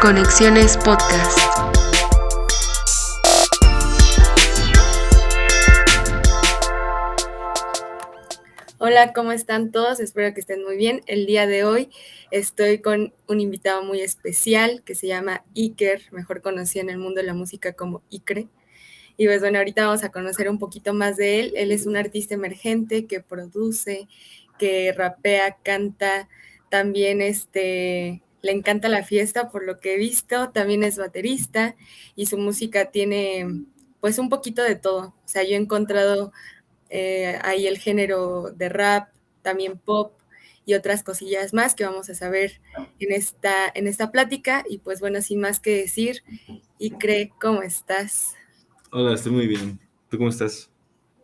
Conexiones Podcast. Hola, ¿cómo están todos? Espero que estén muy bien. El día de hoy estoy con un invitado muy especial que se llama Iker, mejor conocido en el mundo de la música como Icre. Y pues bueno, ahorita vamos a conocer un poquito más de él. Él es un artista emergente que produce, que rapea, canta, también este, le encanta la fiesta por lo que he visto, también es baterista y su música tiene pues un poquito de todo. O sea, yo he encontrado eh, ahí el género de rap, también pop y otras cosillas más que vamos a saber en esta, en esta plática. Y pues bueno, sin más que decir, y cree, ¿cómo estás? Hola, estoy muy bien. ¿Tú cómo estás?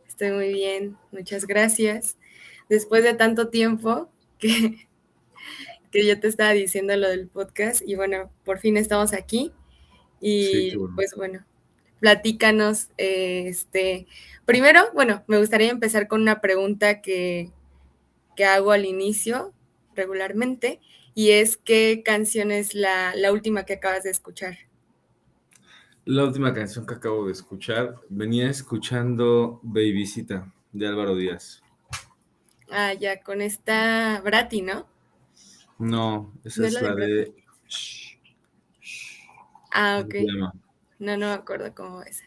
Estoy muy bien, muchas gracias. Después de tanto tiempo que que yo te estaba diciendo lo del podcast y bueno, por fin estamos aquí y pues bueno, platícanos, este, primero, bueno, me gustaría empezar con una pregunta que, que hago al inicio regularmente y es ¿qué canción es la, la última que acabas de escuchar? La última canción que acabo de escuchar, venía escuchando Babycita de Álvaro Díaz. Ah, ya, con esta Brati, ¿no? No, esa es, la, de... Ah, ok. No, no me acuerdo cómo es.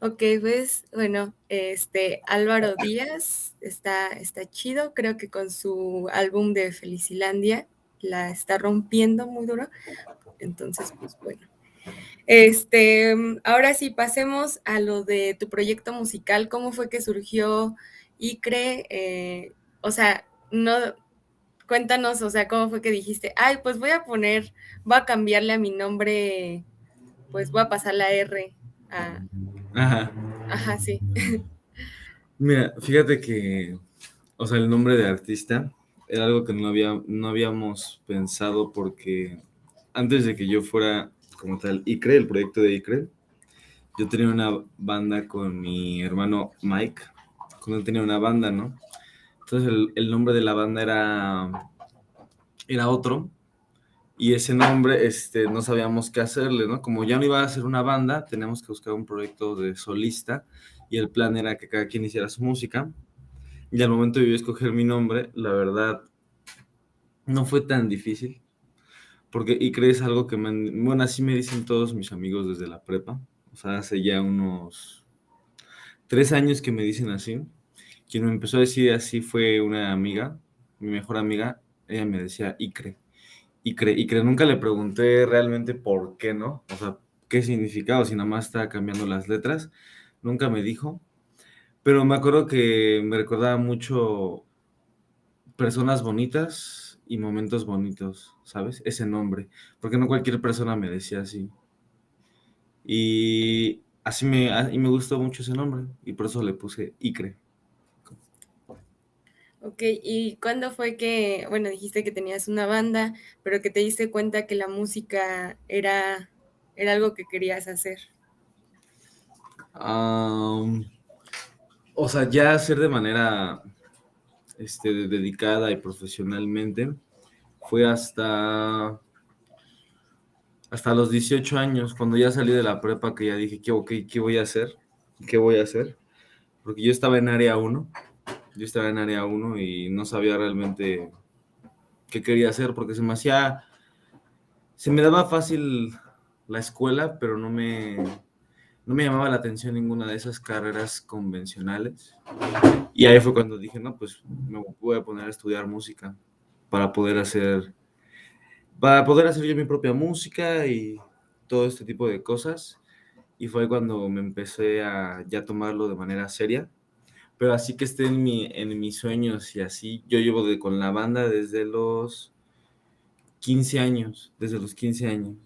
Ok, pues bueno, este Álvaro Díaz está, está chido, creo que con su álbum de Felicilandia la está rompiendo muy duro. Entonces, pues bueno. Este, ahora sí, pasemos a lo de tu proyecto musical. ¿Cómo fue que surgió ICRE? Eh, o sea, no, cuéntanos, o sea, cómo fue que dijiste, ay, pues voy a poner, voy a cambiarle a mi nombre, pues voy a pasar la R a... Ajá. Ajá, sí. Mira, fíjate que, o sea, el nombre de artista era algo que no, había, no habíamos pensado porque antes de que yo fuera como tal ICRE, el proyecto de ICRE, yo tenía una banda con mi hermano Mike, cuando él tenía una banda, ¿no? Entonces el, nombre de la banda era, era otro. Y ese nombre este, no sabíamos qué hacerle, ¿no? Como ya no iba a ser una banda, teníamos que buscar un proyecto de solista y el plan era que cada quien hiciera su música. Y al momento de yo escoger mi nombre, la verdad, no fue tan difícil. Porque, y crees algo que me, bueno, así me dicen todos mis amigos desde la prepa. O sea, hace ya unos tres años que me dicen así. Quien me empezó a decir así fue una amiga, mi mejor amiga, ella me decía Icre. Icre, Icre, nunca le pregunté realmente por qué, ¿no? O sea, qué significaba, si nada más estaba cambiando las letras, nunca me dijo. Pero me acuerdo que me recordaba mucho personas bonitas y momentos bonitos, ¿sabes? Ese nombre, porque no cualquier persona me decía así. Y así me, y me gustó mucho ese nombre, y por eso le puse Icre. Ok, ¿y cuándo fue que, bueno, dijiste que tenías una banda, pero que te diste cuenta que la música era, era algo que querías hacer? o sea, ya hacer de manera este, dedicada y profesionalmente fue hasta, hasta los 18 años, cuando ya salí de la prepa, que ya dije, ¿qué, ¿qué voy a hacer? ¿Qué voy a hacer? Porque yo estaba en área 1 yo estaba en área 1 y no sabía realmente qué quería hacer porque se me hacía, se me daba fácil la escuela, pero no me, no me llamaba la atención ninguna de esas carreras convencionales. Y ahí fue cuando dije, no, pues me voy a poner a estudiar música para poder hacer, para poder hacer yo mi propia música y todo este tipo de cosas. Y fue cuando me empecé a ya tomarlo de manera seria pero así que esté en, mi, en mis sueños y así, yo llevo con la banda desde los 15 años, desde los 15 años.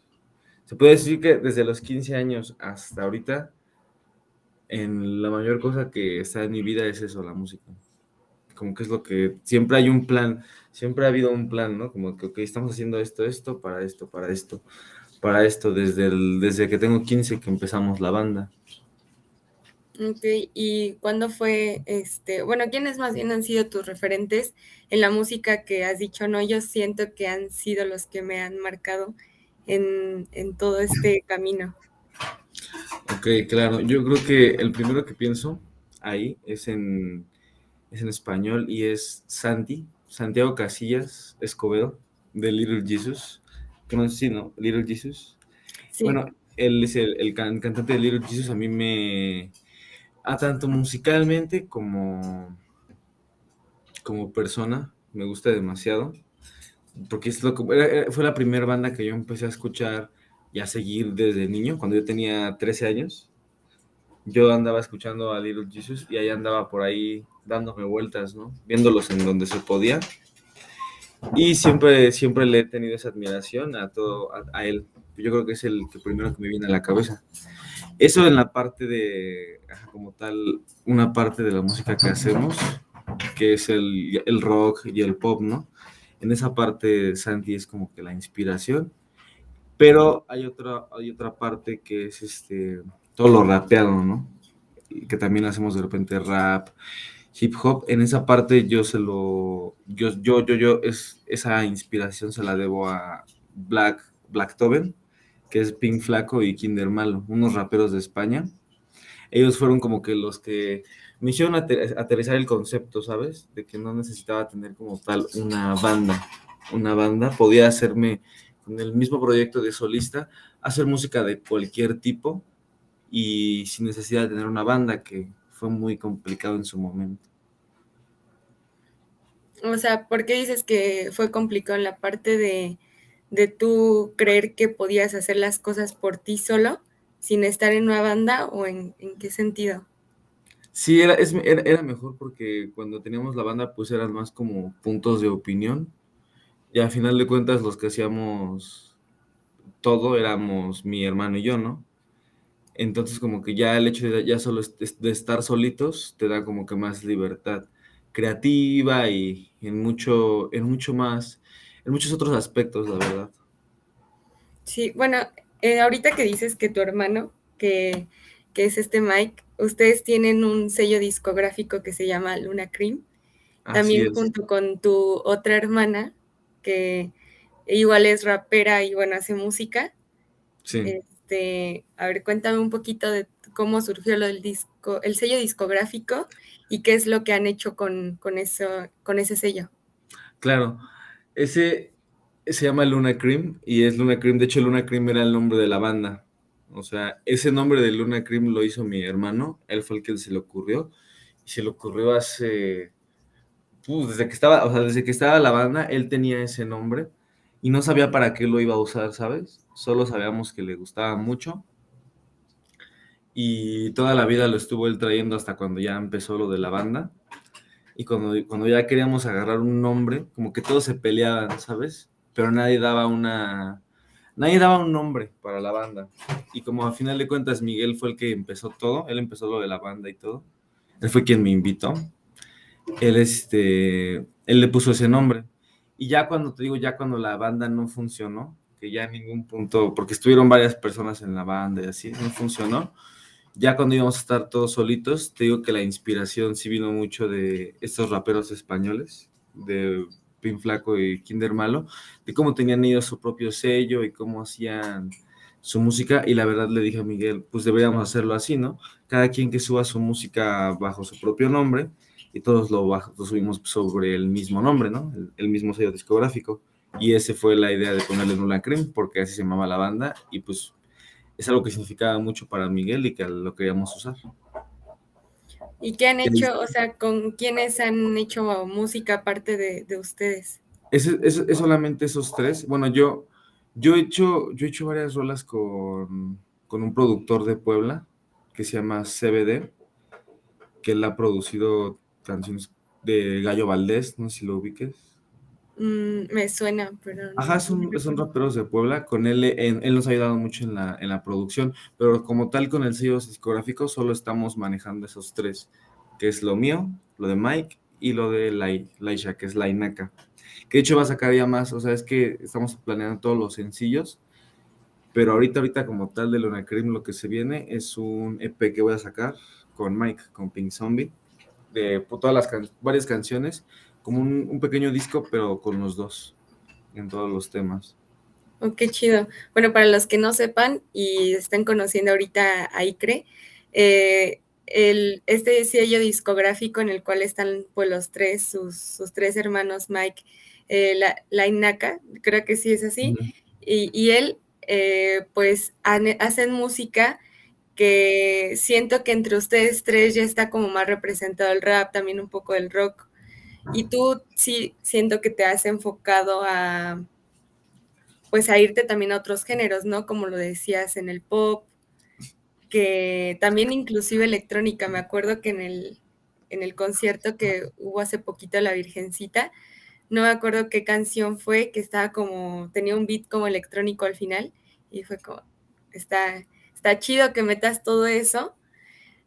Se puede decir que desde los 15 años hasta ahorita, en la mayor cosa que está en mi vida es eso, la música. Como que es lo que siempre hay un plan, siempre ha habido un plan, ¿no? Como que, estamos haciendo esto, esto, para esto, para esto, para esto, desde, el, desde que tengo 15 que empezamos la banda. Ok, ¿y cuándo fue, este, bueno, quiénes más bien han sido tus referentes en la música que has dicho, no, yo siento que han sido los que me han marcado en, en todo este camino. Ok, claro. Yo creo que el primero que pienso ahí es en, es en español y es Santi, Santiago Casillas Escobedo, de Little Jesus. ¿Conoces? Sí, ¿no? Little Jesus. Bueno, él es el, el cantante de Little Jesus. A mí me. A tanto musicalmente como. como persona, me gusta demasiado. Porque es lo que, fue la primera banda que yo empecé a escuchar y a seguir desde niño, cuando yo tenía 13 años. Yo andaba escuchando a Little Jesus y ahí andaba por ahí dándome vueltas, ¿no? Viéndolos en donde se podía. Y siempre, siempre le he tenido esa admiración a todo, a, él. Yo creo que es el que primero que me viene a la cabeza. Eso en la parte de, como tal, una parte de la música que hacemos, que es el, el rock y el pop, ¿no? En esa parte Santi es como que la inspiración. Pero hay otra, hay otra parte que es este, todo lo rapeado, ¿no? que también hacemos de repente rap, hip hop, en esa parte yo se lo, yo, yo, yo, yo, es, esa inspiración se la debo a Black, Black Toben, que es Pink Flaco y Kinder Malo, unos raperos de España. Ellos fueron como que los que me hicieron aterrizar el concepto, ¿sabes? De que no necesitaba tener como tal una banda. Una banda podía hacerme con el mismo proyecto de solista, hacer música de cualquier tipo y sin necesidad de tener una banda, que fue muy complicado en su momento. O sea, ¿por qué dices que fue complicado en la parte de, de tú creer que podías hacer las cosas por ti solo, sin estar en una banda, o en, qué sentido? Sí, era, era, mejor porque cuando teníamos la banda, pues eran más como puntos de opinión. Y al final de cuentas, los que hacíamos todo éramos mi hermano y yo, ¿no? Entonces, como que ya el hecho de ya solo de estar solitos te da como que más libertad creativa y en mucho, en mucho más, en muchos otros aspectos, la verdad. Sí, bueno, eh, ahorita que dices que tu hermano, que, es este Mike, ustedes tienen un sello discográfico que se llama Luna Cream, también junto con tu otra hermana, que igual es rapera y bueno, hace música. Sí. Este, a ver, cuéntame un poquito de cómo surgió lo del disco, el sello discográfico y qué es lo que han hecho con, eso, con ese sello. Claro, ese se llama Luna Cream y es Luna Cream, de hecho Luna Cream era el nombre de la banda. O sea, ese nombre de Luna Cream lo hizo mi hermano, él fue el que se le ocurrió y se le ocurrió hace pues, desde que estaba, o sea, desde que estaba la banda, él tenía ese nombre y no sabía para qué lo iba a usar, ¿sabes? Solo sabíamos que le gustaba mucho y toda la vida lo estuvo él trayendo hasta cuando ya empezó lo de la banda. Y cuando, cuando ya queríamos agarrar un nombre, como que todos se peleaban, ¿sabes? Pero nadie daba una... Nadie daba un nombre para la banda. Y como a final de cuentas Miguel fue el que empezó todo, él empezó lo de la banda y todo. Él fue quien me invitó. Él, este, él le puso ese nombre. Y ya cuando te digo, ya cuando la banda no funcionó, que ya en ningún punto, porque estuvieron varias personas en la banda y así, no funcionó, ya cuando íbamos a estar todos solitos, te digo que la inspiración sí vino mucho de estos raperos españoles, de Pin Flaco y Kinder Malo, de cómo tenían ellos su propio sello y cómo hacían su música. Y la verdad le dije a Miguel, pues deberíamos hacerlo así, ¿no? Cada quien que suba su música bajo su propio nombre y todos lo, subimos sobre el mismo nombre, ¿no? El, mismo sello discográfico. Y esa fue la idea de ponerle Nula Cream, porque así se llamaba la banda. Y pues es algo que significaba mucho para Miguel y que lo queríamos usar. ¿Y qué han hecho, o sea, con quiénes han hecho música aparte de, ustedes? Es, es, solamente esos tres. Bueno, yo, yo, he hecho, yo he hecho varias rolas con, con un productor de Puebla que se llama CBD, que él ha producido canciones de Gallo Valdés, no sé si lo ubiques. Mm, me suena, pero... Ajá, son, son raperos de Puebla, con él, él nos ha ayudado mucho en la, en la producción, pero como tal con el sello discográfico solo estamos manejando esos tres, que es lo mío, lo de Mike y lo de Laisha, que es la Inaka. Que de hecho va a sacar ya más, o sea, es que estamos planeando todos los sencillos, pero ahorita, ahorita como tal de Luna Cream lo que se viene es un EP que voy a sacar con Mike, con Pink Zombie, de todas las varias canciones como un, pequeño disco, pero con los dos, en todos los temas. Oh, qué chido. Bueno, para los que no sepan y están conociendo ahorita a ICRE, eh, el, este sello discográfico en el cual están pues los tres, sus, tres hermanos Mike, eh, la, la, Inaka, creo que sí es así, y, y, él eh, pues hacen música que siento que entre ustedes tres ya está como más representado el rap, también un poco el rock. Y tú sí siento que te has enfocado a pues a irte también a otros géneros, ¿no? Como lo decías en el pop, que también inclusive electrónica. Me acuerdo que en el, en el concierto que hubo hace poquito La Virgencita, no me acuerdo qué canción fue, que estaba como, tenía un beat como electrónico al final, y fue como, está, está chido que metas todo eso.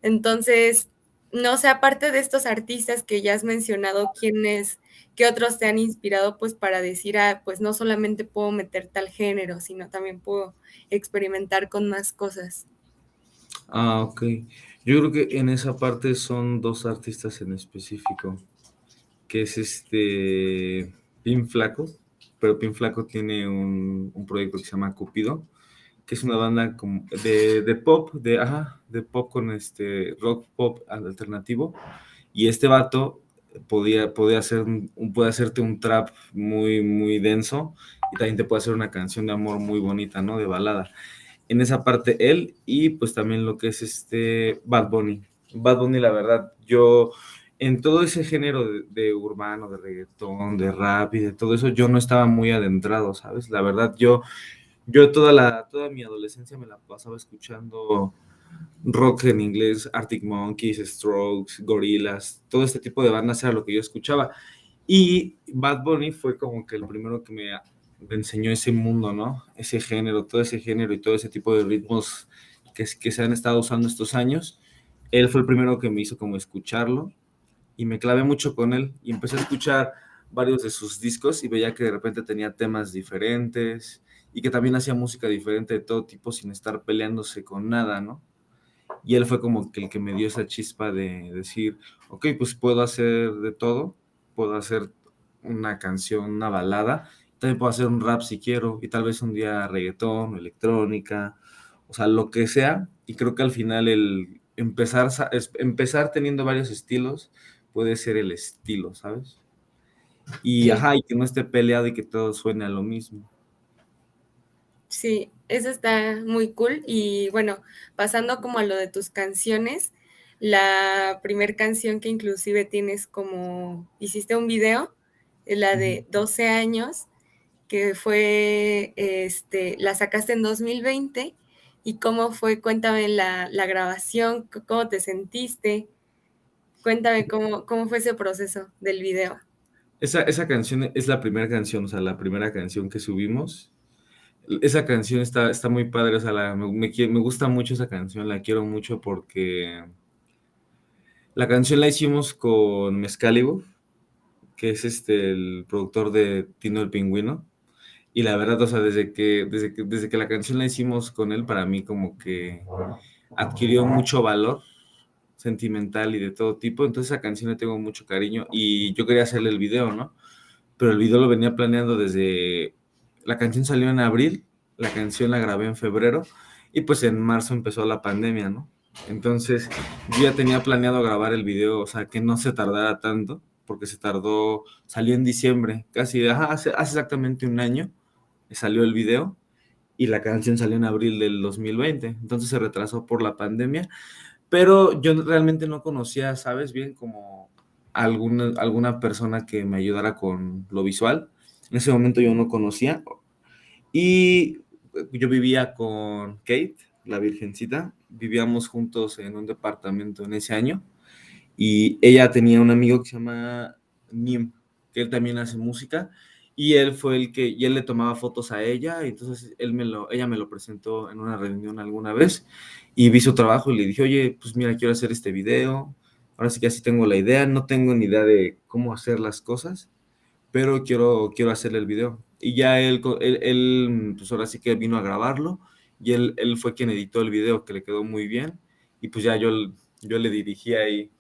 Entonces, no sé, aparte de estos artistas que ya has mencionado, ¿quiénes, qué otros te han inspirado pues para decir, ah, pues no solamente puedo meter tal género, sino también puedo experimentar con más cosas? Ah, ok. Yo creo que en esa parte son dos artistas en específico, que es este Pin Flaco, pero Pin Flaco tiene un, un proyecto que se llama Cupido, que es una banda de, de, pop, de, ajá, de pop con este rock pop alternativo. Y este vato podía, podía hacer, puede hacerte un trap muy, muy denso y también te puede hacer una canción de amor muy bonita, ¿no? De balada. En esa parte él y pues también lo que es este Bad Bunny. Bad Bunny, la verdad, yo en todo ese género de, de, urbano, de reggaetón, de rap y de todo eso, yo no estaba muy adentrado, ¿sabes? La verdad, yo yo toda, la, toda mi adolescencia me la pasaba escuchando rock en inglés, Arctic Monkeys, Strokes, Gorillaz, todo este tipo de bandas era lo que yo escuchaba. Y Bad Bunny fue como que el primero que me, enseñó ese mundo, ¿no? Ese género, todo ese género y todo ese tipo de ritmos que, que se han estado usando estos años. Él fue el primero que me hizo como escucharlo y me clavé mucho con él y empecé a escuchar varios de sus discos y veía que de repente tenía temas diferentes, y que también hacía música diferente de todo tipo sin estar peleándose con nada, ¿no? Y él fue como que el que me dio esa chispa de decir, ok, pues puedo hacer de todo, puedo hacer una canción, una balada, también puedo hacer un rap si quiero, y tal vez un día reggaetón, electrónica, o sea, lo que sea, y creo que al final el empezar, empezar teniendo varios estilos puede ser el estilo, ¿sabes? Y ajá, y que no esté peleado y que todo suene a lo mismo. Sí, eso está muy cool. Y bueno, pasando como a lo de tus canciones, la primera canción que inclusive tienes como, hiciste un video, la de 12 años, que fue, este, la sacaste en 2020. ¿Y cómo fue? Cuéntame la, la grabación, cómo te sentiste. Cuéntame cómo, cómo fue ese proceso del video. Esa, esa canción es la primera canción, o sea, la primera canción que subimos esa canción está, está muy padre, o sea, me, me, gusta mucho esa canción, la quiero mucho porque la canción la hicimos con Mezcalibur, que es este, el productor de Tino el Pingüino, y la verdad, o sea, desde que, desde que, desde que la canción la hicimos con él, para mí como que adquirió mucho valor sentimental y de todo tipo, entonces esa canción le tengo mucho cariño y yo quería hacerle el video, ¿no? Pero el video lo venía planeando desde la canción salió en abril, la canción la grabé en febrero y pues en marzo empezó la pandemia, ¿no? Entonces yo ya tenía planeado grabar el video, o sea, que no se tardara tanto, porque se tardó, salió en diciembre, casi, hace, hace exactamente un año salió el video y la canción salió en abril del 2020, entonces se retrasó por la pandemia, pero yo realmente no conocía, ¿sabes? Bien como alguna, alguna persona que me ayudara con lo visual en ese momento yo no conocía. Y yo vivía con Kate, la virgencita. Vivíamos juntos en un departamento en ese año. Y ella tenía un amigo que se llama Nim, que él también hace música. Y él fue el que, y él le tomaba fotos a ella, y entonces él me lo, ella me lo presentó en una reunión alguna vez, y vi su trabajo y le dije, oye, pues mira, quiero hacer este video, ahora sí que así tengo la idea, no tengo ni idea de cómo hacer las cosas, pero quiero, quiero hacerle el video. Y ya él, él, pues ahora sí que vino a grabarlo y él, él fue quien editó el video, que le quedó muy bien. Y pues ya yo, yo le dirigí ahí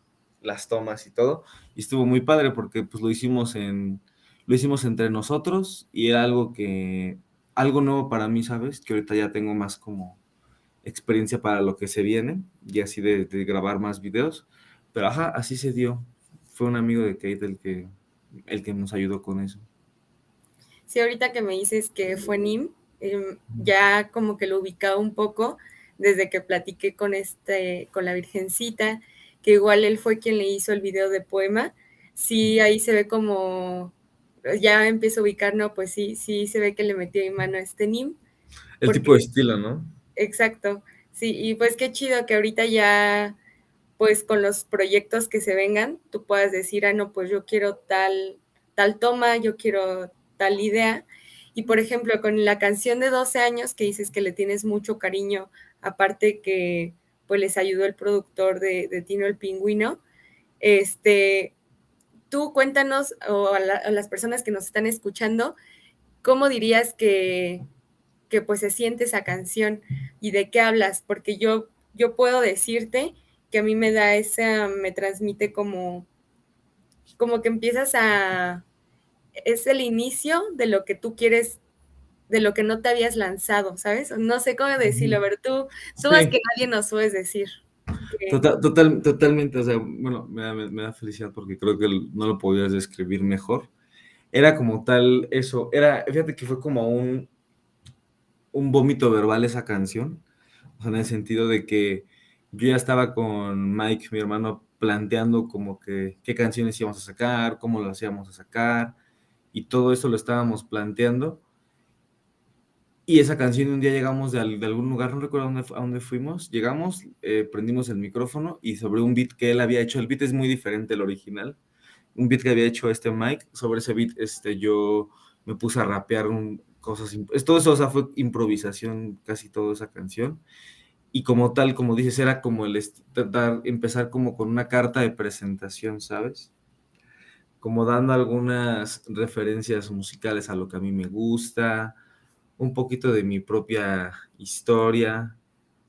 las tomas y todo. Y estuvo muy padre porque pues lo hicimos en, lo hicimos entre nosotros y era algo que algo nuevo para mí, ¿sabes? Que ahorita ya tengo más como experiencia para lo que se viene y así de, grabar más videos. Pero ajá, así se dio. Fue un amigo de Kate el que, el que nos ayudó con eso. Sí, ahorita que me dices que fue Nim, em, ya como que lo ubicaba un poco desde que platiqué con este, con la Virgencita, que igual él fue quien le hizo el video de poema. Sí, ahí se ve como ya empiezo a ubicar, no, pues sí, sí se ve que le metió en mano a este Nim. El tipo de estilo, ¿no? Exacto, sí, y pues qué chido que ahorita ya, pues con los proyectos que se vengan, tú puedas decir, ah, no, pues yo quiero tal, tal toma, yo quiero tal idea. Y por ejemplo, con la canción de 12 años que dices que le tienes mucho cariño, aparte que pues les ayudó el productor de, Tino el Pingüino, este, tú cuéntanos, o a, las personas que nos están escuchando, ¿cómo dirías que, que, pues se siente esa canción y de qué hablas? Porque yo, yo puedo decirte que a mí me da esa, me transmite como, como que empiezas a, es el inicio de lo que tú quieres, de lo que no te habías lanzado, ¿sabes? No sé cómo decirlo, pero tú, tú más que nadie nos puedes decir. Total, totalmente, o sea, bueno, me da, felicidad porque creo que no lo podías describir mejor. Era como tal eso, era, fíjate que fue como un, un vómito verbal esa canción, o sea, en el sentido de que yo ya estaba con Mike, mi hermano, planteando como que qué canciones íbamos a sacar, cómo las íbamos a sacar, y todo eso lo estábamos planteando. Y esa canción, un día llegamos de, algún lugar, no recuerdo a dónde, fuimos, llegamos, eh, prendimos el micrófono y sobre un beat que él había hecho, el beat es muy diferente al original, un beat que había hecho este Mike, sobre ese beat este, yo me puse a rapear un, cosas, todo eso, o sea, fue improvisación casi toda esa canción. Y como tal, como dices, era como el tratar, empezar como con una carta de presentación, ¿sabes? Como dando algunas referencias musicales a lo que a mí me gusta, un poquito de mi propia historia,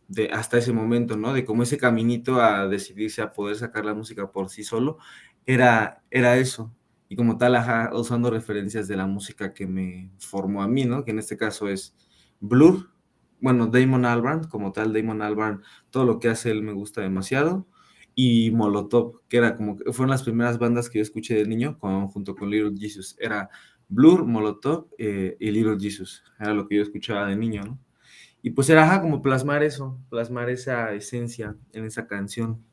de hasta ese momento, ¿no? De cómo ese caminito a decidirse a poder sacar la música por sí solo, era, era eso. Y como tal, ajá, usando referencias de la música que me formó a mí, ¿no? Que en este caso es Blur, bueno, Damon Albarn, como tal, Damon Albarn, todo lo que hace él me gusta demasiado. Y Molotov, que era como, fueron las primeras bandas que yo escuché de niño, junto con Little Jesus. Era Blur, Molotov eh, y Little Jesus. Era lo que yo escuchaba de niño, ¿no? Y pues era como plasmar eso, plasmar esa esencia en esa canción.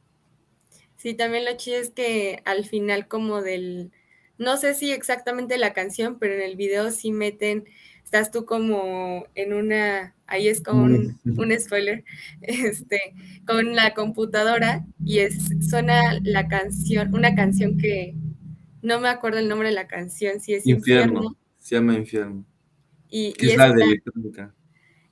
Sí, también lo chido es que al final como del, no sé si exactamente la canción, pero en el video sí meten, estás tú como en una, ahí es como un, un spoiler, este, con la computadora y es, suena la canción, una canción que, no me acuerdo el nombre de la canción, si es Infierno. Se llama Infierno. Y, es la de electrónica.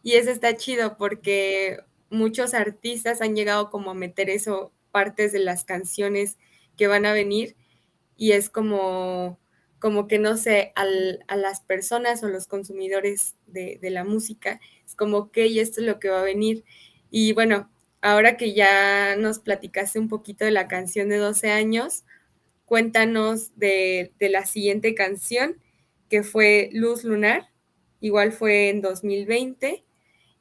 Y eso está chido porque muchos artistas han llegado como a meter eso, partes de las canciones que van a venir, y es como, como que no sé, a las personas o los consumidores de, de la música, es como, ok, esto es lo que va a venir. Y bueno, ahora que ya nos platicaste un poquito de la canción de 12 años, cuéntanos de, la siguiente canción, que fue Luz Lunar, igual fue en 2020,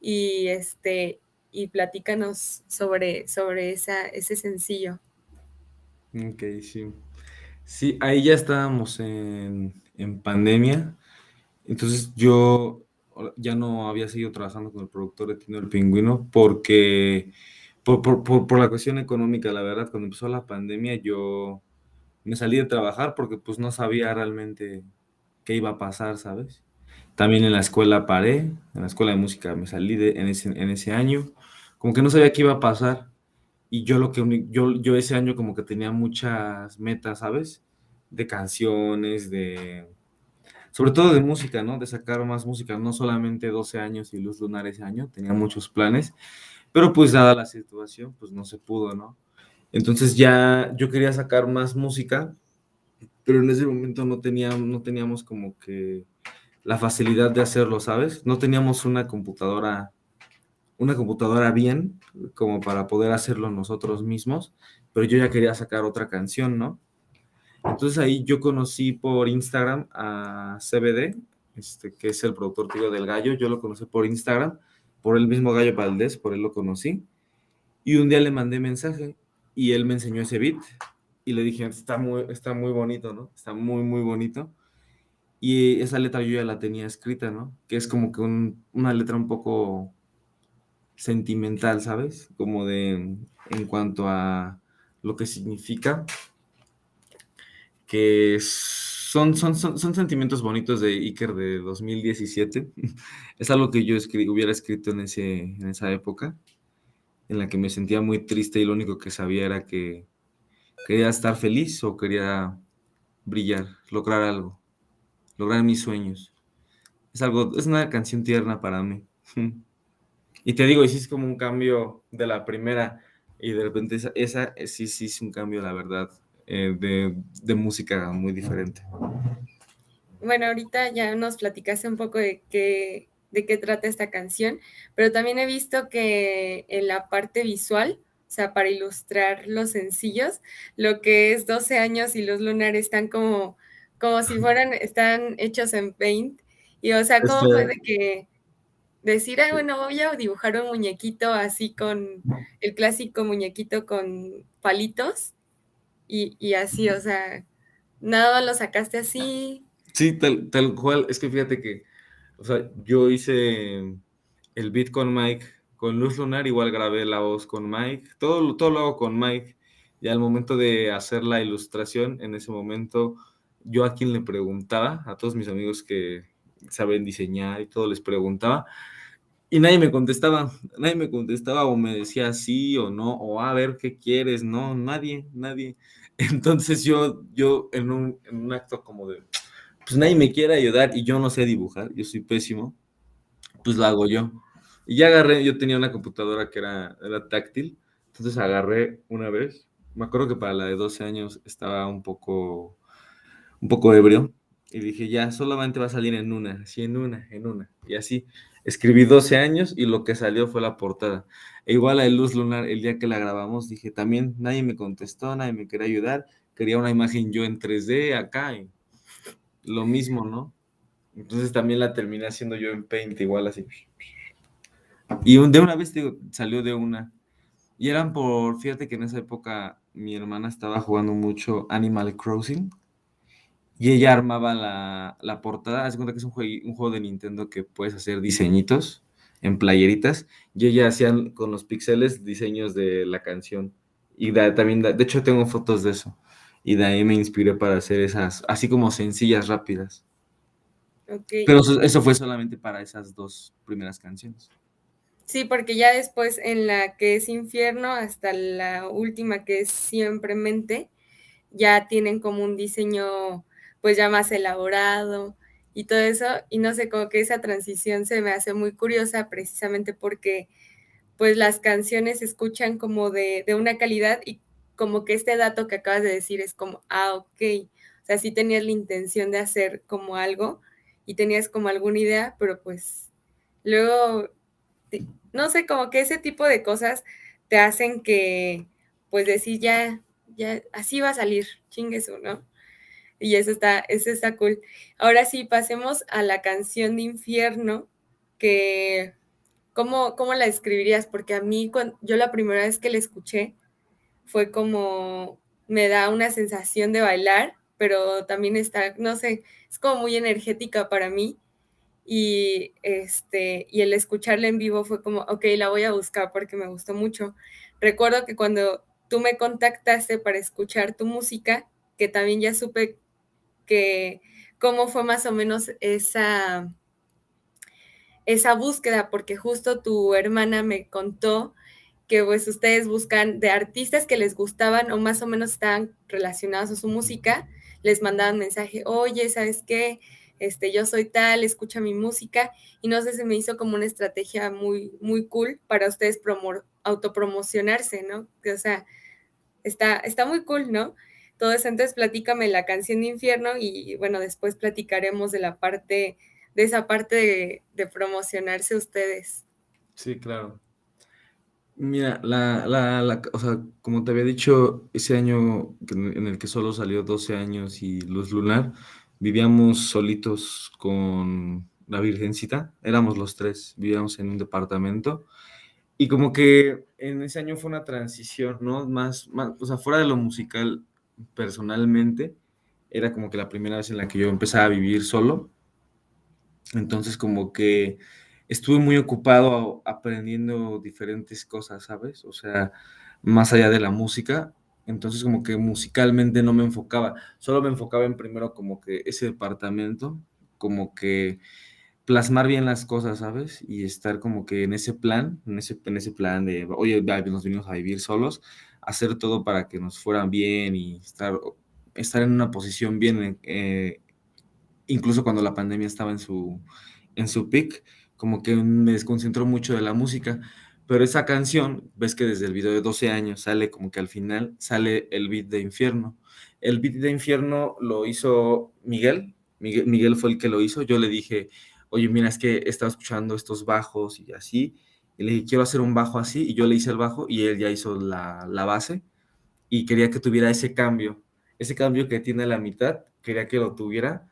y este y platícanos sobre, sobre esa, ese sencillo. Ok, sí. Sí, ahí ya estábamos en, pandemia. Entonces yo ya no había seguido trabajando con el productor de Tino el Pingüino porque por, por, la cuestión económica, la verdad, cuando empezó la pandemia yo me salí de trabajar porque pues no sabía realmente qué iba a pasar, ¿sabes? También en la escuela paré, en la escuela de música me salí de, en, ese, en ese año, como que no sabía qué iba a pasar. Y yo lo que yo, yo ese año como que tenía muchas metas, ¿sabes? De canciones, de sobre todo de música, ¿no? De sacar más música, no solamente 12 años y Luz Lunar ese año, tenía muchos planes, pero pues dada la situación, pues no se pudo, ¿no? Entonces ya yo quería sacar más música, pero en ese momento no, tenía, no teníamos como que la facilidad de hacerlo, ¿sabes? No teníamos una computadora, una computadora bien como para poder hacerlo nosotros mismos, pero yo ya quería sacar otra canción, ¿no? Entonces ahí yo conocí por Instagram a CBD este, que es el productor tío del Gallo. Yo lo conocí por Instagram, por el mismo Gallo Valdés, por él lo conocí. Y un día le mandé mensaje y él me enseñó ese beat. Y le dije, está muy, está muy bonito, ¿no? Está muy, muy bonito. Y esa letra yo ya la tenía escrita, ¿no? Que es como que una letra un poco sentimental, ¿sabes? Como de, en cuanto a lo que significa, que son, son, son, sentimientos bonitos de Iker de 2017. es algo que yo hubiera escrito en, ese, en esa época, en la que me sentía muy triste y lo único que sabía era que quería estar feliz o quería brillar, lograr algo lograr mis sueños. Es algo, es una canción tierna para mí. Y te digo, hiciste como un cambio de la primera y de repente esa, esa sí, sí es un cambio, la verdad, eh, de, de, música muy diferente. Bueno, ahorita ya nos platicaste un poco de qué, de qué trata esta canción, pero también he visto que en la parte visual, o sea, para ilustrar los sencillos, lo que es 12 años y los lunares están como como si fueran, están hechos en paint. Y o sea, ¿cómo puede este que decir, ay, bueno, voy a dibujar un muñequito así con el clásico muñequito con palitos? Y, y así, o sea, nada lo sacaste así. Sí, tal, tal cual. Es que fíjate que, o sea, yo hice el beat con Mike, con Luz Lunar, igual grabé la voz con Mike, todo, todo lo hago con Mike. Y al momento de hacer la ilustración, en ese momento yo a quien le preguntaba, a todos mis amigos que saben diseñar y todo, les preguntaba, y nadie me contestaba, nadie me contestaba o me decía sí o no, o a ver qué quieres, no, nadie, nadie. Entonces yo, yo en un, en un acto como de, pues nadie me quiere ayudar y yo no sé dibujar, yo soy pésimo, pues lo hago yo. Y ya agarré, yo tenía una computadora que era, era táctil, entonces agarré una vez, me acuerdo que para la de 12 años estaba un poco un poco ebrio, y dije, ya, solamente va a salir en una, así en una, en una. Y así, escribí 12 años y lo que salió fue la portada. E igual a Luz Lunar, el día que la grabamos, dije, también nadie me contestó, nadie me quería ayudar, quería una imagen yo en 3D acá, lo mismo, ¿no? Entonces también la terminé haciendo yo en Paint, igual así. Y de una vez digo, salió de una. Y eran por, fíjate que en esa época mi hermana estaba jugando mucho Animal Crossing y ella armaba la, la portada. Haz cuenta que es un, un juego de Nintendo que puedes hacer diseñitos en playeritas. Y ella hacía con los píxeles diseños de la canción. Y también, de hecho, tengo fotos de eso. Y de ahí me inspiré para hacer esas, así como sencillas, rápidas. Pero eso, fue solamente para esas dos primeras canciones. Sí, porque ya después en la que es infierno hasta la última que es siempre mente, ya tienen como un diseño pues ya más elaborado y todo eso. Y no sé, como que esa transición se me hace muy curiosa precisamente porque pues las canciones se escuchan como de, una calidad y como que este dato que acabas de decir es como, ah, ok, o sea, sí tenías la intención de hacer como algo y tenías como alguna idea, pero pues luego, no sé, como que ese tipo de cosas te hacen que, pues decir, ya, ya, así va a salir, chingue ¿no? Y eso está, eso está cool. Ahora sí, pasemos a la canción de infierno, que, ¿cómo, cómo la escribirías? Porque a mí, cuando, yo la primera vez que la escuché, fue como, me da una sensación de bailar, pero también está, no sé, es como muy energética para mí. Y, este, y el escucharla en vivo fue como, ok, la voy a buscar porque me gustó mucho. Recuerdo que cuando tú me contactaste para escuchar tu música, que también ya supe que cómo fue más o menos esa, esa búsqueda, porque justo tu hermana me contó que pues ustedes buscan de artistas que les gustaban o más o menos estaban relacionados a su música, les mandaban mensaje, oye, ¿sabes qué? Este, yo soy tal, escucha mi música, y no sé, se me hizo como una estrategia muy, muy cool para ustedes autopromocionarse, ¿no? o sea, está, está muy cool, ¿no? Todo. Entonces, platícame la canción de infierno y bueno, después platicaremos de la parte, de esa parte de, promocionarse ustedes. Sí, claro. Mira, la, la, o sea, como te había dicho, ese año en el que solo salió 12 años y Luz Lunar, vivíamos solitos con la Virgencita, éramos los tres, vivíamos en un departamento y como que en ese año fue una transición, ¿no? Más, más, o sea, fuera de lo musical, personalmente, era como que la primera vez en la que yo empezaba a vivir solo. Entonces como que estuve muy ocupado aprendiendo diferentes cosas, ¿sabes? O sea, más allá de la música. Entonces como que musicalmente no me enfocaba, solo me enfocaba en primero como que ese departamento, como que plasmar bien las cosas, ¿sabes? Y estar como que en ese plan, en ese, en ese plan de, oye, nos vinimos a vivir solos, hacer todo para que nos fueran bien y estar, estar en una posición bien, eh, incluso cuando la pandemia estaba en su, en su peak, como que me desconcentró mucho de la música. Pero esa canción, ves que desde el video de 12 años sale como que al final sale el beat de Infierno. El beat de Infierno lo hizo Miguel, Miguel, Miguel fue el que lo hizo. Yo le dije, oye, mira, es que he estado escuchando estos bajos y así, y le dije, quiero hacer un bajo así, y yo le hice el bajo y él ya hizo la, la base, y quería que tuviera ese cambio, ese cambio que tiene la mitad, quería que lo tuviera,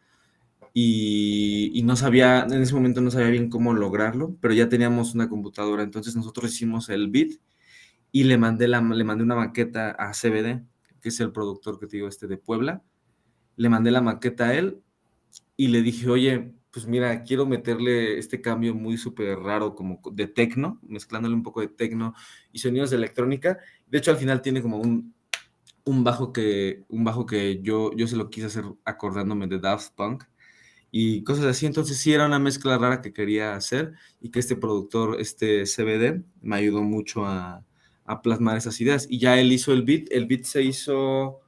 y, no sabía, en ese momento no sabía bien cómo lograrlo, pero ya teníamos una computadora, entonces nosotros hicimos el beat y le mandé, la, le mandé una maqueta a CBD, que es el productor que te este de Puebla, le mandé la maqueta a él y le dije, oye, pues mira, quiero meterle este cambio muy súper raro como de tecno, mezclándole un poco de tecno y sonidos de electrónica. De hecho, al final tiene como un, un bajo que, un bajo que yo, yo se lo quise hacer acordándome de Daft Punk y cosas así. Entonces sí era una mezcla rara que quería hacer y que este productor, este CBD, me ayudó mucho a, a plasmar esas ideas. Y ya él hizo el beat. El beat se hizo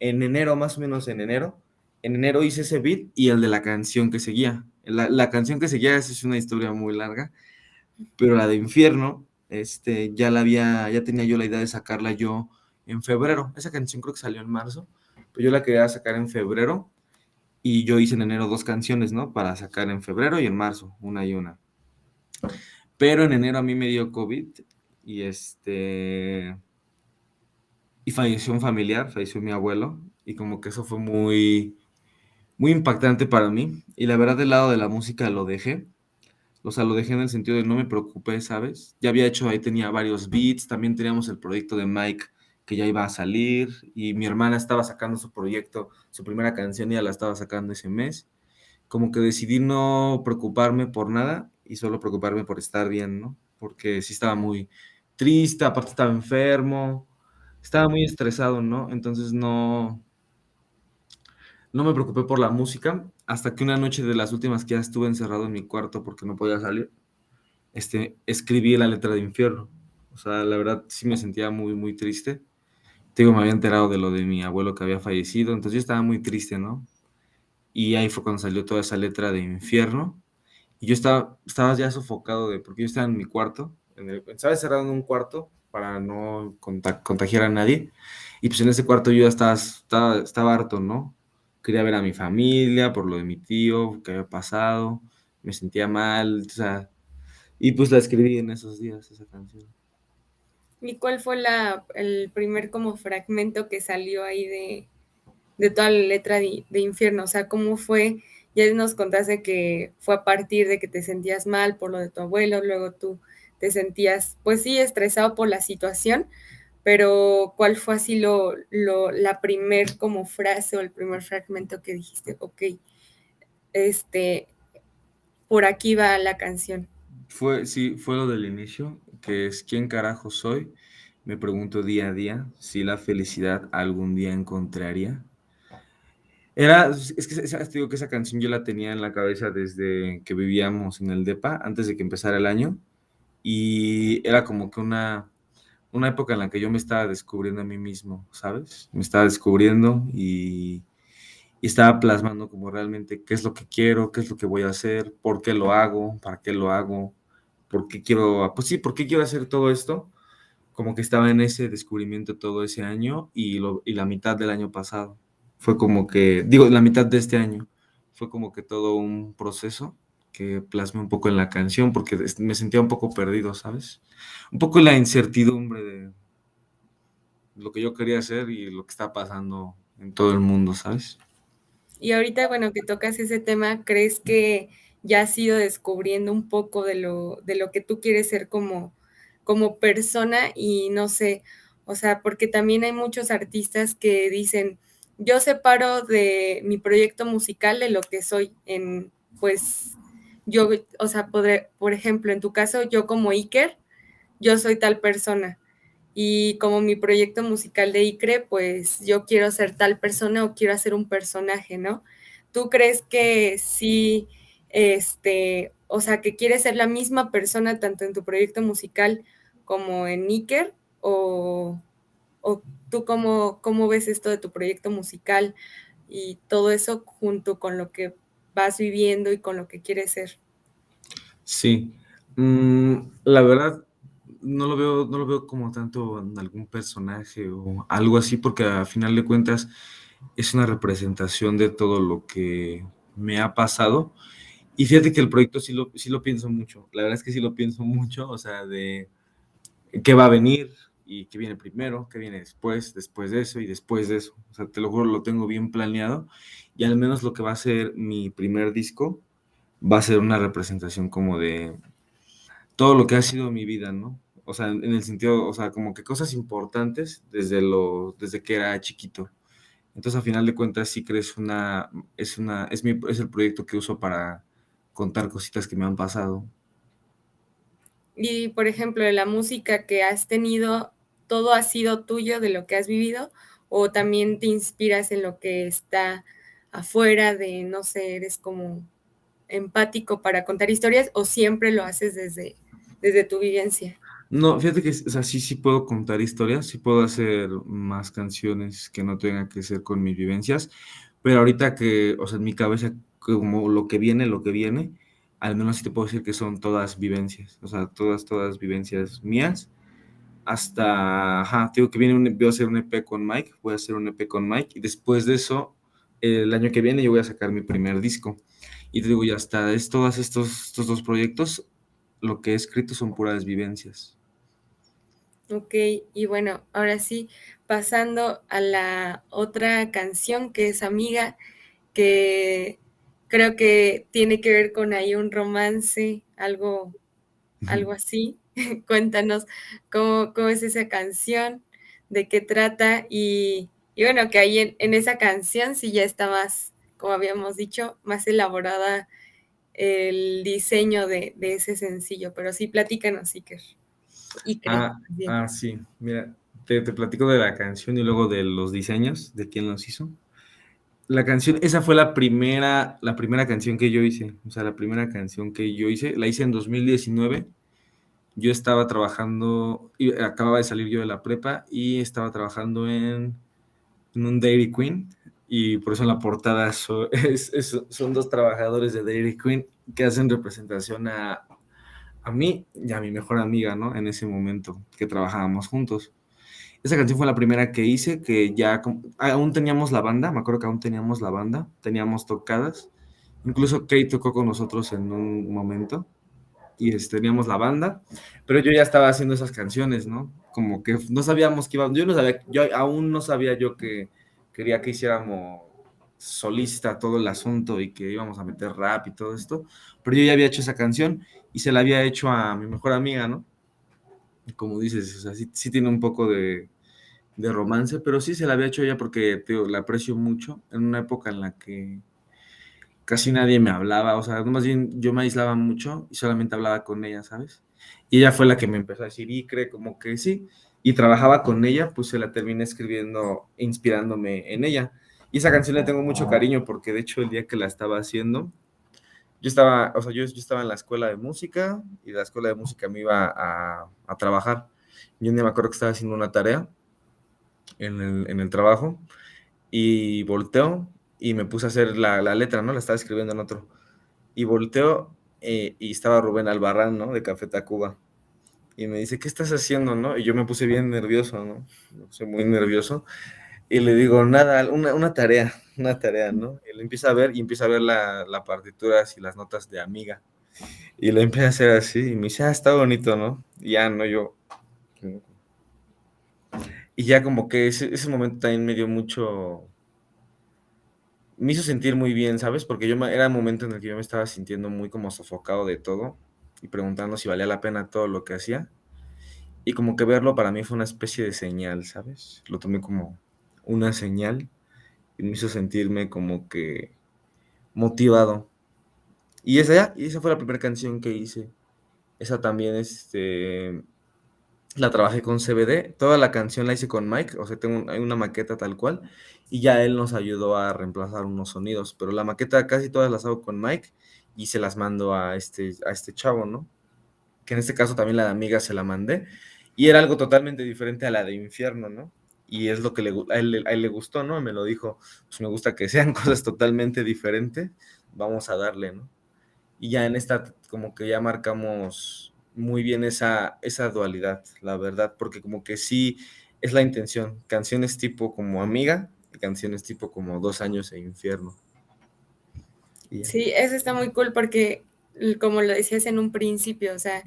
en enero, más o menos en enero en enero hice ese beat y el de la canción que seguía. La, canción que seguía es una historia muy larga, pero la de Infierno, este, ya la había, ya tenía yo la idea de sacarla yo en febrero. Esa canción creo que salió en marzo, pero yo la quería sacar en febrero y yo hice en enero dos canciones, ¿no? Para sacar en febrero y en marzo, una y una. Pero en enero a mí me dio COVID y este y falleció un familiar, falleció mi abuelo y como que eso fue muy muy impactante para mí. Y la verdad, del lado de la música lo dejé. O sea, lo dejé en el sentido de no me preocupé, ¿sabes? Ya había hecho, ahí tenía varios beats, también teníamos el proyecto de Mike que ya iba a salir y mi hermana estaba sacando su proyecto, su primera canción ya la estaba sacando ese mes. Como que decidí no preocuparme por nada y solo preocuparme por estar bien, ¿no? Porque sí estaba muy triste, aparte estaba enfermo, estaba muy estresado, ¿no? Entonces no, no me preocupé por la música hasta que una noche de las últimas que ya estuve encerrado en mi cuarto porque no podía salir, este, escribí la letra de infierno. O sea, la verdad sí me sentía muy, muy triste. Digo, me había enterado de lo de mi abuelo que había fallecido, entonces yo estaba muy triste, ¿no? Y ahí fue cuando salió toda esa letra de infierno. Y yo estaba, estaba ya sofocado de, porque yo estaba en mi cuarto, en el, estaba en un cuarto para no contagiar a nadie. Y pues en ese cuarto yo ya estaba, estaba harto, ¿no? Quería ver a mi familia por lo de mi tío, que había pasado, me sentía mal, o sea, y pues la escribí en esos días, esa canción. ¿Y cuál fue la, el primer como fragmento que salió ahí de, de toda la letra de, de, Infierno? O sea, ¿cómo fue? Ya nos contaste que fue a partir de que te sentías mal por lo de tu abuelo, luego tú te sentías, pues sí, estresado por la situación, pero ¿cuál fue así lo, lo, la primer como frase o el primer fragmento que dijiste, ok, este, por aquí va la canción? Fue, sí, fue lo del inicio, que es ¿quién carajo soy? Me pregunto día a día si la felicidad algún día encontraría. Era, es que te digo que esa canción yo la tenía en la cabeza desde que vivíamos en el DEPA, antes de que empezara el año, y era como que una, una época en la que yo me estaba descubriendo a mí mismo, ¿sabes? Me estaba descubriendo y, estaba plasmando como realmente qué es lo que quiero, qué es lo que voy a hacer, por qué lo hago, para qué lo hago, por qué quiero, pues sí, por qué quiero hacer todo esto. Como que estaba en ese descubrimiento todo ese año y, lo, y la mitad del año pasado. Fue como que, digo, la mitad de este año. Fue como que todo un proceso que plasme un poco en la canción, porque me sentía un poco perdido, ¿sabes? Un poco la incertidumbre de lo que yo quería hacer y lo que está pasando en todo el mundo, ¿sabes? Y ahorita, bueno, que tocas ese tema, ¿crees que ya has ido descubriendo un poco de lo, de lo que tú quieres ser como, como persona y no sé, o sea, porque también hay muchos artistas que dicen, yo separo de mi proyecto musical de lo que soy en, pues, yo, o sea, podré, por ejemplo, en tu caso, yo como Iker, yo soy tal persona. Y como mi proyecto musical de ICRE, pues yo quiero ser tal persona o quiero hacer un personaje, ¿no? ¿Tú crees que sí, este, o sea, que quieres ser la misma persona tanto en tu proyecto musical como en Iker? ¿O, o tú cómo, cómo ves esto de tu proyecto musical y todo eso junto con lo que vas viviendo y con lo que quieres ser? Sí, mm, la verdad, no lo veo, no lo veo como tanto en algún personaje o algo así, porque a final de cuentas es una representación de todo lo que me ha pasado. Y fíjate que el proyecto sí lo, sí lo pienso mucho. La verdad es que sí lo pienso mucho, o sea, de qué va a venir y qué viene primero, qué viene después, después de eso y después de eso. O sea, te lo juro, lo tengo bien planeado. Y al menos lo que va a ser mi primer disco va a ser una representación como de todo lo que ha sido mi vida, ¿no? o sea, en el sentido, o sea, como que cosas importantes desde, lo, desde que era chiquito. Entonces, a final de cuentas, sí crees una, es una, es, mi, es el proyecto que uso para contar cositas que me han pasado. Y, por ejemplo, la música que has tenido, ¿todo ha sido tuyo de lo que has vivido? ¿O también te inspiras en lo que está afuera de, no sé, eres como empático para contar historias o siempre lo haces desde, desde tu vivencia? No, fíjate que, o sea, sí, sí puedo contar historias, sí puedo hacer más canciones que no tengan que ser con mis vivencias, pero ahorita que, o sea, en mi cabeza, como lo que viene, lo que viene, al menos sí te puedo decir que son todas vivencias, o sea, todas, todas vivencias mías, hasta, ajá, digo que viene un, voy a hacer un EP con Mike, voy a hacer un EP con Mike, y después de eso, el año que viene yo voy a sacar mi primer disco, y te digo, ya hasta es todos estos, estos dos proyectos, lo que he escrito son puras vivencias. Ok, y bueno, ahora sí, pasando a la otra canción que es Amiga, que creo que tiene que ver con ahí un romance, algo, algo así. Cuéntanos cómo, cómo, es esa canción, de qué trata y, y bueno, que ahí en, en, esa canción sí ya está más, como habíamos dicho, más elaborada el diseño de, de ese sencillo, pero sí, platícanos, Iker. Ah, ah, sí, mira, te, platico de la canción y luego de los diseños, de quién los hizo. La canción, esa fue la primera, la primera canción que yo hice, o sea, la primera canción que yo hice, la hice en 2019. Yo estaba trabajando, acababa de salir yo de la prepa y estaba trabajando en, un Dairy Queen y por eso en la portada son dos trabajadores de Dairy Queen que hacen representación a, a mí y a mi mejor amiga, ¿no? En ese momento que trabajábamos juntos. Esa canción fue la primera que hice, que ya aún teníamos la banda, me acuerdo que aún teníamos la banda, teníamos tocadas. Incluso Kate tocó con nosotros en un momento y este, teníamos la banda, pero yo ya estaba haciendo esas canciones, ¿no? Como que no sabíamos que íbamos, yo no sabía, yo aún no sabía yo que quería que hiciéramos solista todo el asunto y que íbamos a meter rap y todo esto, pero yo ya había hecho esa canción y se la había hecho a mi mejor amiga, ¿no? Como dices, o sea, sí, tiene un poco de, de, romance, pero sí se la había hecho ella porque la aprecio mucho en una época en la que casi nadie me hablaba, o sea, más bien yo me aislaba mucho y solamente hablaba con ella, ¿sabes? Y ella fue la que me empezó a decir, y cree como que sí, y trabajaba con ella, pues se la terminé escribiendo, inspirándome en ella. Y esa canción le tengo mucho cariño porque de hecho el día que la estaba haciendo, yo estaba, o sea, yo, yo, estaba en la escuela de música y de la escuela de música me iba a, a trabajar. Yo un día me acuerdo que estaba haciendo una tarea en el, en el trabajo y volteo y me puse a hacer la, la, letra, ¿no? La estaba escribiendo en otro. Y volteo eh, y estaba Rubén Albarrán, ¿no? De Café Tacuba. Y me dice, ¿qué estás haciendo, no? Y yo me puse bien nervioso, ¿no? Me puse muy nervioso. Y le digo, nada, una, una tarea una tarea, ¿no? Él empieza a ver y empieza a ver la, la partitura y las notas de amiga. Y lo empieza a hacer así y me dice, ah, está bonito, ¿no? Y ya, ¿no? Yo... Y ya como que ese, ese momento también me dio mucho, me hizo sentir muy bien, ¿sabes? Porque yo era un momento en el que yo me estaba sintiendo muy como sofocado de todo y preguntando si valía la pena todo lo que hacía. Y como que verlo para mí fue una especie de señal, ¿sabes? Lo tomé como una señal y me hizo sentirme como que motivado. Y esa ya, y esa fue la primera canción que hice. Esa también, este, la trabajé con CBD. Toda la canción la hice con Mike, o sea, tengo hay una maqueta tal cual. Y ya él nos ayudó a reemplazar unos sonidos. Pero la maqueta casi todas las hago con Mike y se las mando a este, a este chavo, ¿no? Que en este caso también la de amiga se la mandé. Y era algo totalmente diferente a la de infierno, ¿no? Y es lo que le, a, él, le gustó, ¿no? Me lo dijo, pues me gusta que sean cosas totalmente diferentes, vamos a darle, ¿no? Y ya en esta, como que ya marcamos muy bien esa, esa dualidad, la verdad, porque como que sí es la intención, canciones tipo como amiga canciones tipo como dos años e infierno. Sí, eso está muy cool porque, como lo decías en un principio, o sea,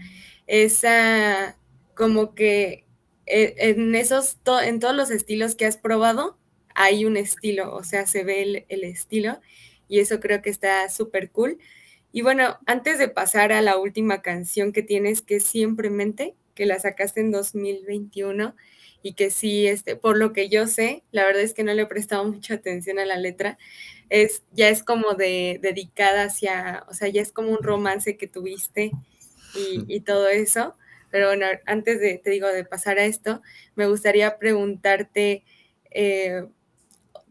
esa como que eh, en esos, en todos los estilos que has probado, hay un estilo, o sea, se ve el, el estilo y eso creo que está súper cool. Y bueno, antes de pasar a la última canción que tienes, que es Simplemente, que la sacaste en 2021 y que sí, este, por lo que yo sé, la verdad es que no le he prestado mucha atención a la letra, es, ya es como de, dedicada hacia, o sea, ya es como un romance que tuviste y, y todo eso. Pero bueno, antes de, te digo, de pasar a esto, me gustaría preguntarte, eh,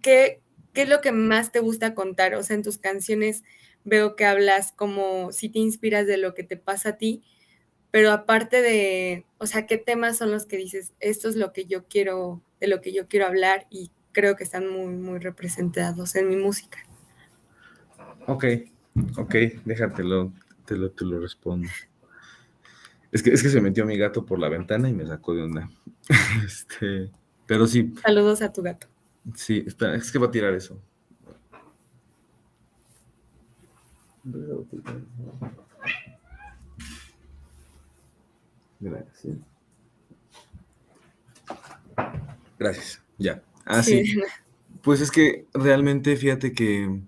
¿qué, ¿qué es lo que más te gusta contar? O sea, en tus canciones veo que hablas como si te inspiras de lo que te pasa a ti, pero aparte de, o sea, ¿qué temas son los que dices, esto es lo que yo quiero, de lo que yo quiero hablar y creo que están muy, muy representados en mi música? Ok, ok, déjatelo, te lo, te lo respondo. Es que, es que se metió mi gato por la ventana y me sacó de onda. Este, pero sí. Saludos a tu gato. Sí, espera, es que va a tirar eso. Gracias. Gracias, ya. Ah, sí. Pues es que realmente fíjate que,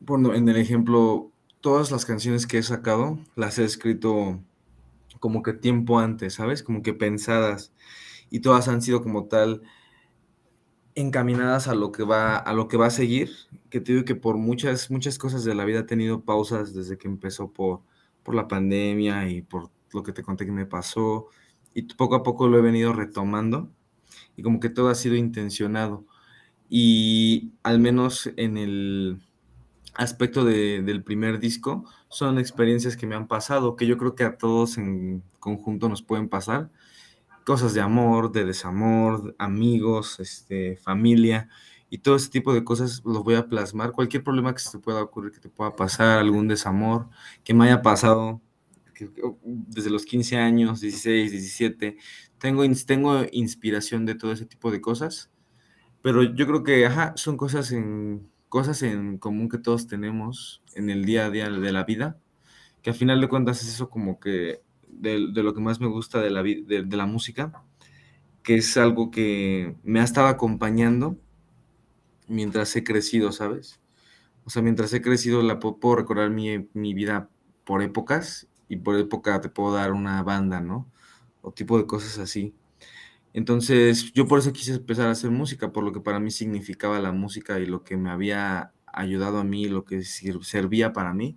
bueno, en el ejemplo, todas las canciones que he sacado las he escrito como que tiempo antes, ¿sabes? Como que pensadas y todas han sido como tal encaminadas a lo que va a lo que va a seguir, que te digo que por muchas muchas cosas de la vida he tenido pausas desde que empezó por por la pandemia y por lo que te conté que me pasó y poco a poco lo he venido retomando y como que todo ha sido intencionado y al menos en el aspecto del primer disco son experiencias que me han pasado, que yo creo que a todos en conjunto nos pueden pasar. Cosas de amor, de desamor, amigos, este, familia y todo ese tipo de cosas los voy a plasmar. Cualquier problema que se te pueda ocurrir, que te pueda pasar, algún desamor que me haya pasado desde los 15 años, 16, 17, tengo, tengo inspiración de todo ese tipo de cosas, pero yo creo que, ajá, son cosas en cosas en común que todos tenemos en el día a día de la vida, que al final de cuentas es eso como que de, lo que más me gusta de la, de, de la música, que es algo que me ha estado acompañando mientras he crecido, ¿sabes? O sea, mientras he crecido, la puedo, recordar mi, mi, vida por épocas y por época te puedo dar una banda, ¿no? O tipo de cosas así. Entonces, yo por eso quise empezar a hacer música, por lo que para mí significaba la música y lo que me había ayudado a mí, lo que servía para mí.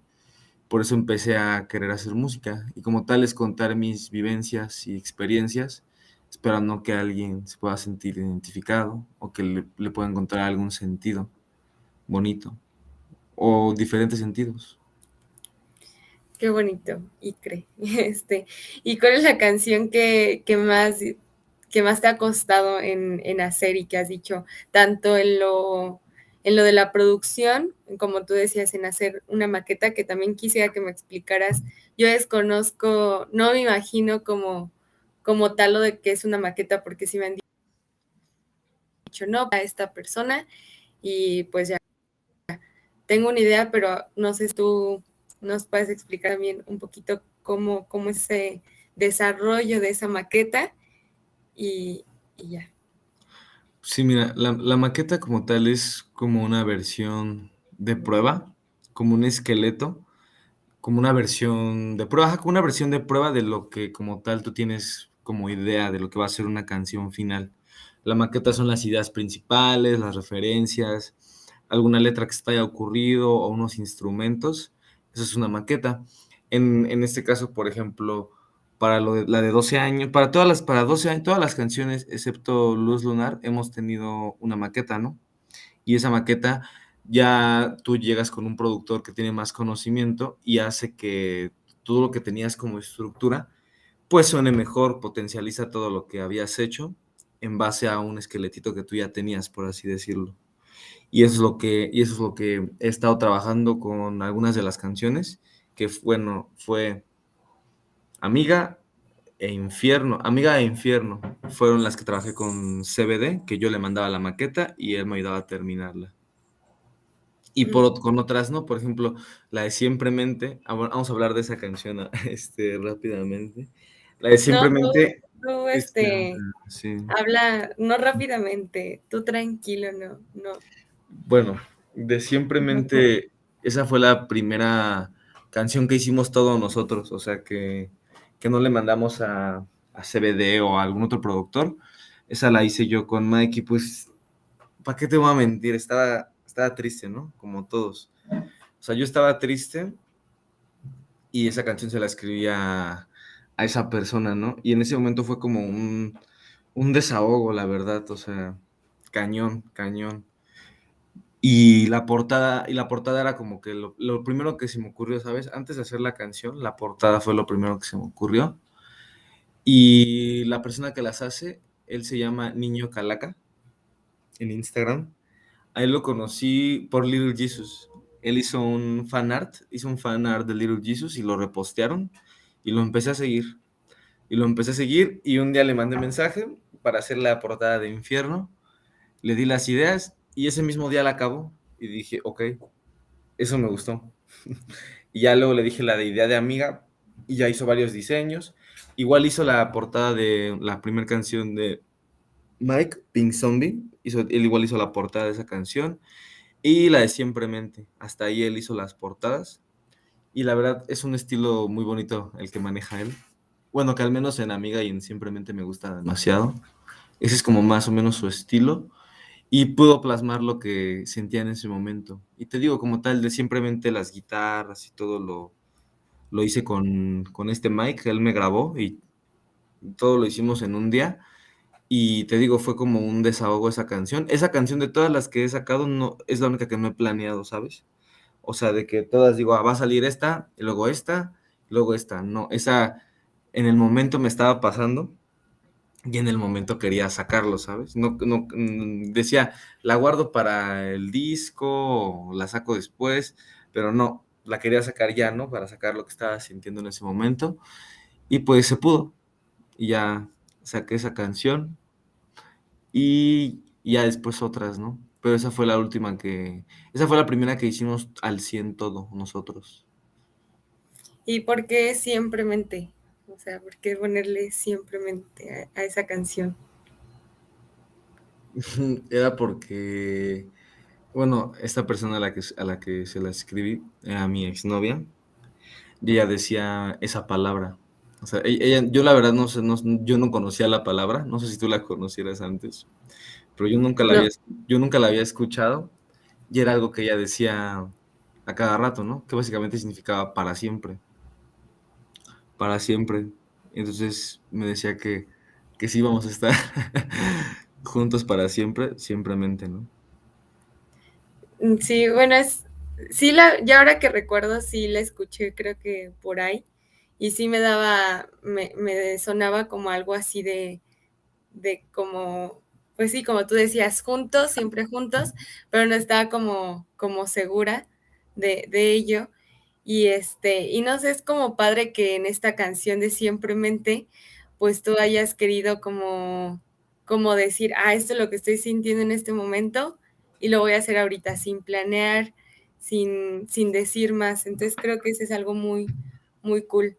Por eso empecé a querer hacer música y como tal es contar mis vivencias y experiencias, esperando que alguien se pueda sentir identificado o que le, pueda encontrar algún sentido bonito o diferentes sentidos. Qué bonito, Icre. Este, ¿Y cuál es la canción que, que más ¿Qué más te ha costado en, hacer y que has dicho, tanto en lo, en lo de la producción, como tú decías, en hacer una maqueta, que también quisiera que me explicaras. Yo desconozco, no me imagino como, tal lo de que es una maqueta, porque si me han dicho no a esta persona y pues ya tengo una idea, pero no sé si tú nos puedes explicar bien un poquito cómo, cómo es ese desarrollo de esa maqueta y, ya. Sí, mira, la, maqueta como tal es como una versión de prueba, como un esqueleto, como una versión de prueba, como una versión de prueba de lo que como tal tú tienes como idea de lo que va a ser una canción final. La maqueta son las ideas principales, las referencias, alguna letra que se te haya ocurrido o unos instrumentos. Eso es una maqueta. En, en este caso, por ejemplo, para la de 12 años, para todas las, para 12 años, todas las canciones, excepto Luz Lunar, hemos tenido una maqueta, ¿no? Y esa maqueta ya tú llegas con un productor que tiene más conocimiento y hace que todo lo que tenías como estructura, pues suene mejor, potencializa todo lo que habías hecho en base a un esqueletito que tú ya tenías, por así decirlo. Y eso es lo que, y eso es lo que he estado trabajando con algunas de las canciones, que bueno, fue Amiga e Infierno, Amiga e Infierno fueron las que trabajé con CBD, que yo le mandaba la maqueta y él me ayudaba a terminarla. Y por, con otras, ¿no? Por ejemplo, la de Siempremente, ah, vamos a hablar de esa canción este, rápidamente. La de Siempremente... No, tú, este, sí. habla, no rápidamente, tú tranquilo, no, no. Bueno, de Siempremente, esa fue la primera canción que hicimos todos nosotros, o sea que que no le mandamos a, a CBD o a algún otro productor. Esa la hice yo con Mike y pues, ¿para qué te voy a mentir? Estaba, estaba triste, ¿no? Como todos. O sea, yo estaba triste y esa canción se la escribía a esa persona, ¿no? Y en ese momento fue como un, un desahogo, la verdad, o sea, cañón, cañón. Y la portada, y la portada era como que lo, lo, primero que se me ocurrió, ¿sabes? Antes de hacer la canción, la portada fue lo primero que se me ocurrió. Y la persona que las hace, él se llama Niño Calaca en Instagram. A él lo conocí por Little Jesus. Él hizo un fan art, hizo un fan art de Little Jesus y lo repostearon y lo empecé a seguir. Y lo empecé a seguir y un día le mandé mensaje para hacer la portada de Infierno. Le di las ideas y ese mismo día la acabo y dije, ok, eso me gustó. y ya luego le dije la de idea de amiga y ya hizo varios diseños. Igual hizo la portada de la primera canción de Mike, Pink Zombie. Hizo, él igual hizo la portada de esa canción. Y la de Siempremente. Hasta ahí él hizo las portadas. Y la verdad es un estilo muy bonito el que maneja él. Bueno, que al menos en Amiga y en Siempremente me gusta demasiado. Ese es como más o menos su estilo y pudo plasmar lo que sentía en ese momento. Y te digo, como tal, de simplemente las guitarras y todo lo, lo hice con, con este Mike, él me grabó y todo lo hicimos en un día. Y te digo, fue como un desahogo esa canción. Esa canción de todas las que he sacado no es la única que no he planeado, ¿sabes? O sea, de que todas digo, ah, va a salir esta, y luego esta, luego esta. No, esa en el momento me estaba pasando y en el momento quería sacarlo, ¿sabes? No, no, mm, decía, la guardo para el disco, la saco después, pero no, la quería sacar ya, ¿no? Para sacar lo que estaba sintiendo en ese momento. Y pues se pudo. Y ya saqué esa canción. Y ya después otras, ¿no? Pero esa fue la última que... Esa fue la primera que hicimos al 100 todo nosotros. ¿Y por qué siempre mente? O sea, ¿por qué ponerle siempre a, esa canción? Era porque, bueno, esta persona a la que, a la que se la escribí, era mi exnovia, y ella decía esa palabra. O sea, e, ella, yo la verdad no sé, no, yo no conocía la palabra, no sé si tú la conocieras antes, pero yo nunca la, había, yo nunca la había escuchado y era algo que ella decía a cada rato, ¿no? Que básicamente significaba para siempre para siempre. Entonces me decía que, que sí vamos a estar juntos para siempre, simplemente, ¿no? Mm, sí, bueno, es, sí, la, ya ahora que recuerdo, sí la escuché, creo que por ahí, y sí me daba, me, me sonaba como algo así de, de como, pues sí, como tú decías, juntos, siempre juntos, pero no estaba como, como segura de, de ello. Y este, y no sé, es como padre que en esta canción de Siempremente, pues tú hayas querido como, como decir, ah, esto es lo que estoy sintiendo en este momento y lo voy a hacer ahorita sin planear, sin, sin decir más. Entonces creo que eso es algo muy, muy cool.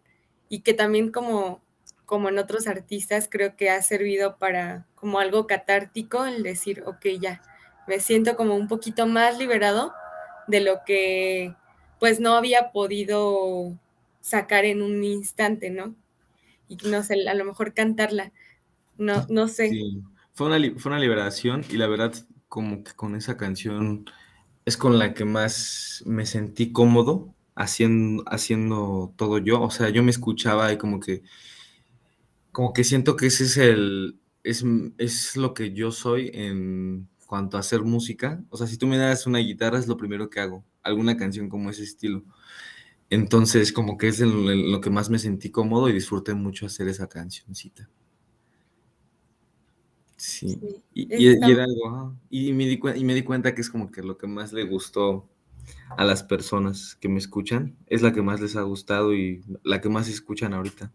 Y que también como, como en otros artistas, creo que ha servido para como algo catártico el decir, ok, ya, me siento como un poquito más liberado de lo que pues no había podido sacar en un instante, ¿no? Y no sé, a lo mejor cantarla, no, no sé. Sí, fue una, fue una liberación y la verdad como que con esa canción es con la que más me sentí cómodo haciendo, haciendo todo yo, o sea, yo me escuchaba y como que, como que siento que ese es el, es, es lo que yo soy en cuanto a hacer música, o sea, si tú me das una guitarra es lo primero que hago, alguna canción como ese estilo. Entonces, como que es lo que más me sentí cómodo y disfruté mucho hacer esa cancioncita. Sí, y, era algo, y me, di, y me di cuenta que es como que lo que más le gustó a las personas que me escuchan, es la que más les ha gustado y la que más escuchan ahorita.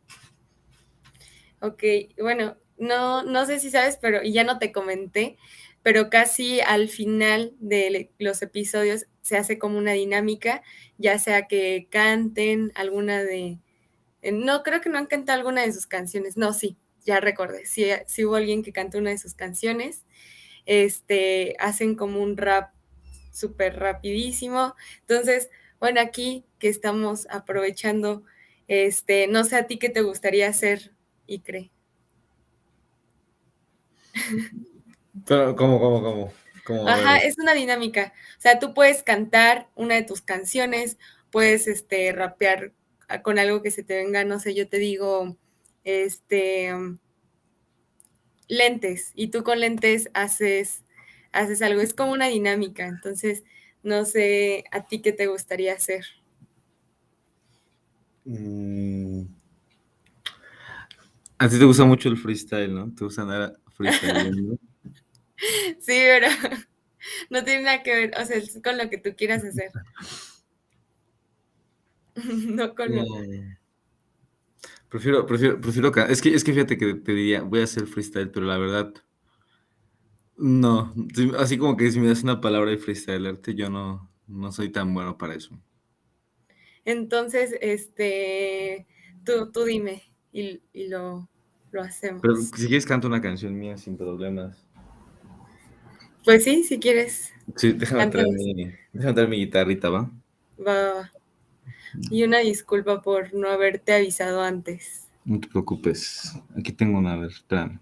Ok, bueno, no, no sé si sabes, pero ya no te comenté, pero casi al final de los episodios se hace como una dinámica, ya sea que canten alguna de... Eh, no, creo que no han cantado alguna de sus canciones, no, sí, ya recordé, si, hubo alguien que cantó una de sus canciones, este, hacen como un rap súper rapidísimo. Entonces, bueno, aquí que estamos aprovechando, este, no sé a ti qué te gustaría hacer, Icre. Pero, ¿cómo, cómo, cómo? Ajá, es una dinámica. O sea, tú puedes cantar una de tus canciones, puedes este, rapear con algo que se te venga, no sé, yo te digo, este, lentes, y tú con lentes haces, haces algo, es como una dinámica, entonces, no sé a ti qué te gustaría hacer. Mm. A ti te gusta mucho el freestyle, ¿no? Te gusta andar freestyle. sí, pero no tiene nada que ver, o sea, es con lo que tú quieras hacer. no con lo... Prefiero, prefiero, prefiero, es que, es que fíjate que te diría, voy a hacer freestyle, pero la verdad, no, así como que si me das una palabra de freestylerte, yo no, no soy tan bueno para eso. Entonces, este, tú, tú dime y, lo, lo, hacemos. Pero si quieres canto una canción mía sin problemas. Pues sí, si quieres. Sí, déjame traer, mi, déjame traer mi guitarrita, ¿va? Va, va, va. Y una disculpa por no haberte avisado antes. No te preocupes. Aquí tengo una, a ver, espérame.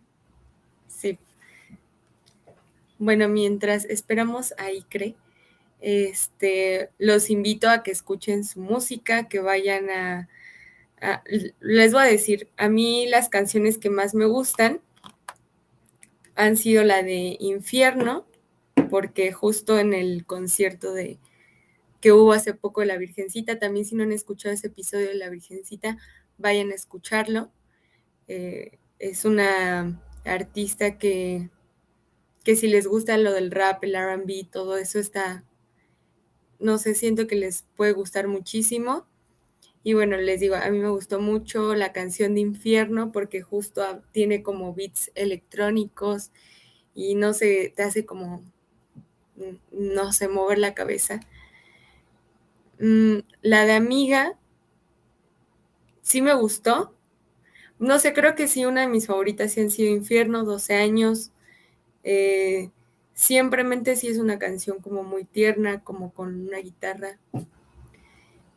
Sí. Bueno, mientras esperamos a Icre, este, los invito a que escuchen su música, que vayan a, a, Les voy a decir, a mí las canciones que más me gustan han sido la de Infierno, porque justo en el concierto de, que hubo hace poco de la Virgencita. También si no han escuchado ese episodio de la Virgencita, vayan a escucharlo. Eh, es una artista que, que si les gusta lo del rap, el RB, todo eso está, no sé, siento que les puede gustar muchísimo. Y bueno, les digo, a mí me gustó mucho la canción de Infierno porque justo tiene como beats electrónicos y no sé, te hace como, no sé, mover la cabeza. Mm, la de amiga sí me gustó. No sé, creo que sí, una de mis favoritas sí han sido Infierno, 12 años. Eh, simplemente sí es una canción como muy tierna, como con una guitarra.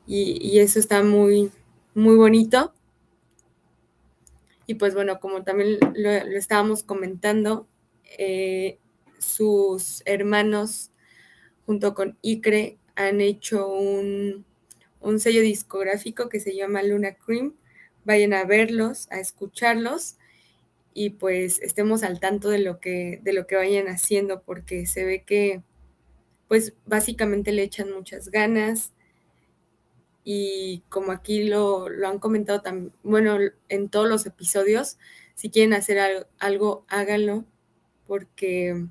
Y, eso está muy, muy bonito. Y pues bueno, como también lo, estábamos comentando, eh, sus hermanos junto con Icre han hecho un, sello discográfico que se llama Luna Cream. Vayan a verlos, a escucharlos y pues estemos al tanto de lo que, de lo que vayan haciendo porque se ve que pues básicamente le echan muchas ganas y como aquí lo, lo han comentado también, bueno, en todos los episodios, si quieren hacer algo, algo háganlo porque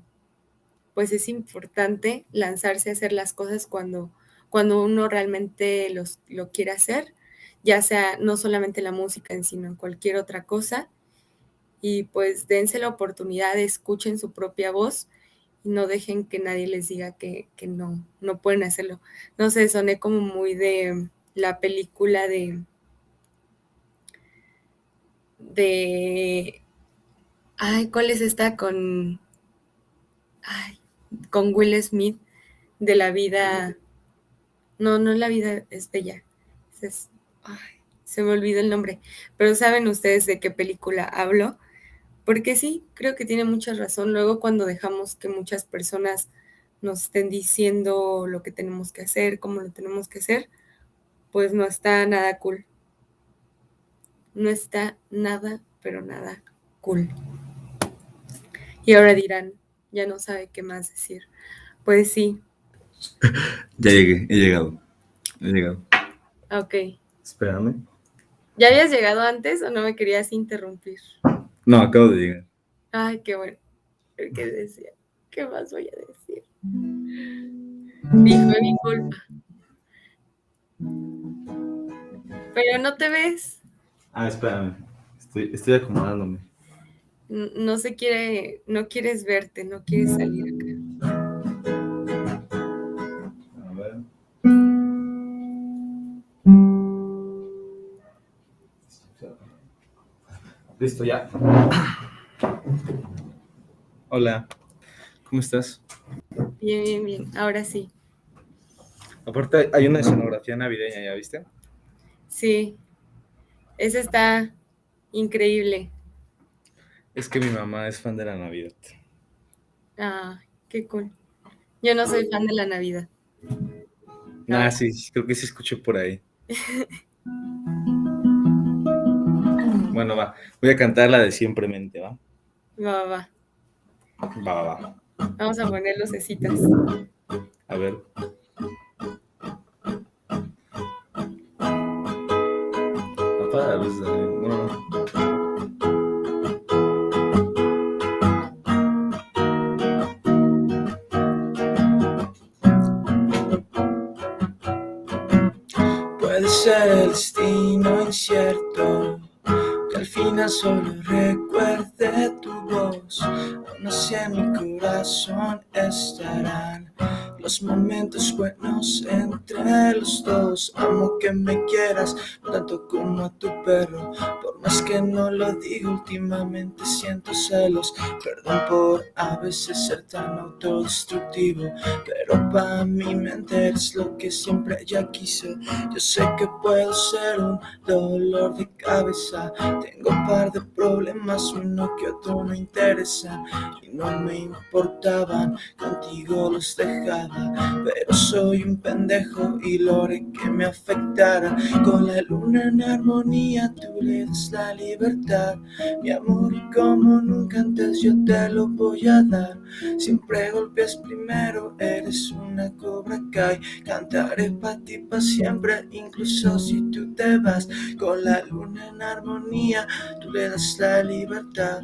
pues es importante lanzarse a hacer las cosas cuando, cuando uno realmente los, lo quiere hacer, ya sea no solamente la música, sino en cualquier otra cosa. Y pues dense la oportunidad, escuchen su propia voz y no dejen que nadie les diga que, no, no pueden hacerlo. No sé, soné como muy de la película de de... Ay, ¿cuál es esta con... Ay, con Will Smith de la vida... No, no la vida es bella. Se me olvidó el nombre. Pero ¿saben ustedes de qué película hablo? Porque sí, creo que tiene mucha razón. Luego cuando dejamos que muchas personas nos estén diciendo lo que tenemos que hacer, cómo lo tenemos que hacer, pues no está nada cool. No está nada, pero nada cool. Y ahora dirán, ya no sabe qué más decir. Pues sí. ya llegué, he llegado. He llegado. Ok. Espérame. ¿Ya habías llegado antes o no me querías interrumpir? No, acabo de llegar. Ay, qué bueno. ¿Qué decía? ¿Qué más voy a decir? Dijo mi culpa. Pero no te ves. Ah, espérame. Estoy, estoy acomodándome. No se quiere, no quieres verte, no quieres salir acá. A ver. Listo, ya. Hola, ¿cómo estás? Bien, bien, bien. Ahora sí. Aparte, hay una escenografía navideña, ¿ya viste? Sí. Esa está increíble. Es que mi mamá es fan de la Navidad. Ah, qué cool. Yo no soy fan de la Navidad. Ah, sí, creo que se escuchó por ahí. bueno, va. Voy a cantar la de Siempremente, ¿va? Va, va. Va, va, va. Vamos a poner lucecitas. A ver. Apaga la luz, el destino incierto que al final solo recuerde tu voz. En mi corazón estarán los momentos buenos entre los dos. Amo que me quieras tanto como a tu perro. Por más que no lo diga, últimamente siento celos. Perdón por a veces ser tan autodestructivo. Pero para mi mente eres lo que siempre ya quise. Yo sé que puedo ser un dolor de cabeza. Tengo un par de problemas, uno que otro no interesa. Y no me importaban, contigo los dejaba pero soy un pendejo y lo que me afectara. Con la luna en armonía, tú le das la libertad. Mi amor, como nunca antes yo te lo voy a dar. Siempre golpes primero, eres una cobra kai. Cantaré para ti para siempre, incluso si tú te vas. Con la luna en armonía, tú le das la libertad.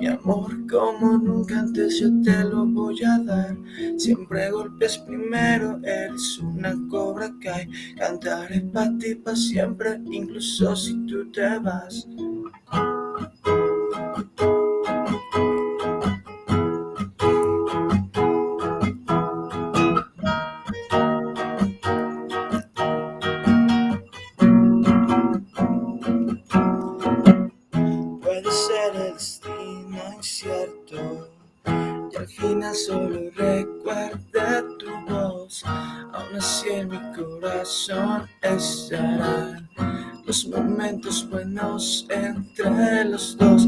Mi amor, como nunca antes yo te lo voy a dar. Siempre primero, eres una cobra kai. Cantaré para ti para siempre, incluso si tú te vas. Corazón estarán los momentos buenos entre los dos.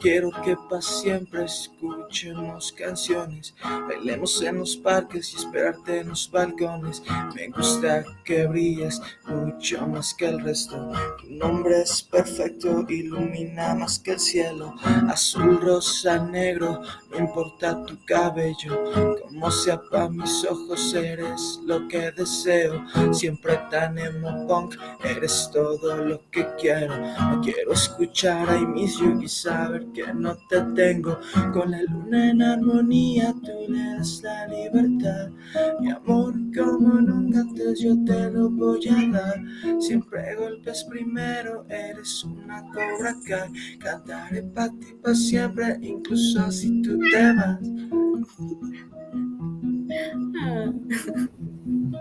Quiero que para siempre escuchemos canciones, bailemos en los parques y esperarte en los balcones. Me gusta que brilles mucho más que el resto. Tu nombre es perfecto, ilumina más que el cielo. Azul, rosa, negro, no importa tu cabello. Como sea para mis ojos, eres lo que deseo. Siempre tan emo punk, eres todo lo que quiero. No quiero escuchar I miss you y saber que no te tengo. Con la luna en armonía, tú le das la libertad. Mi amor, como nunca antes yo te lo voy a dar. Siempre golpes primero, eres una cobra Cantaré para ti para siempre, incluso si tú te vas.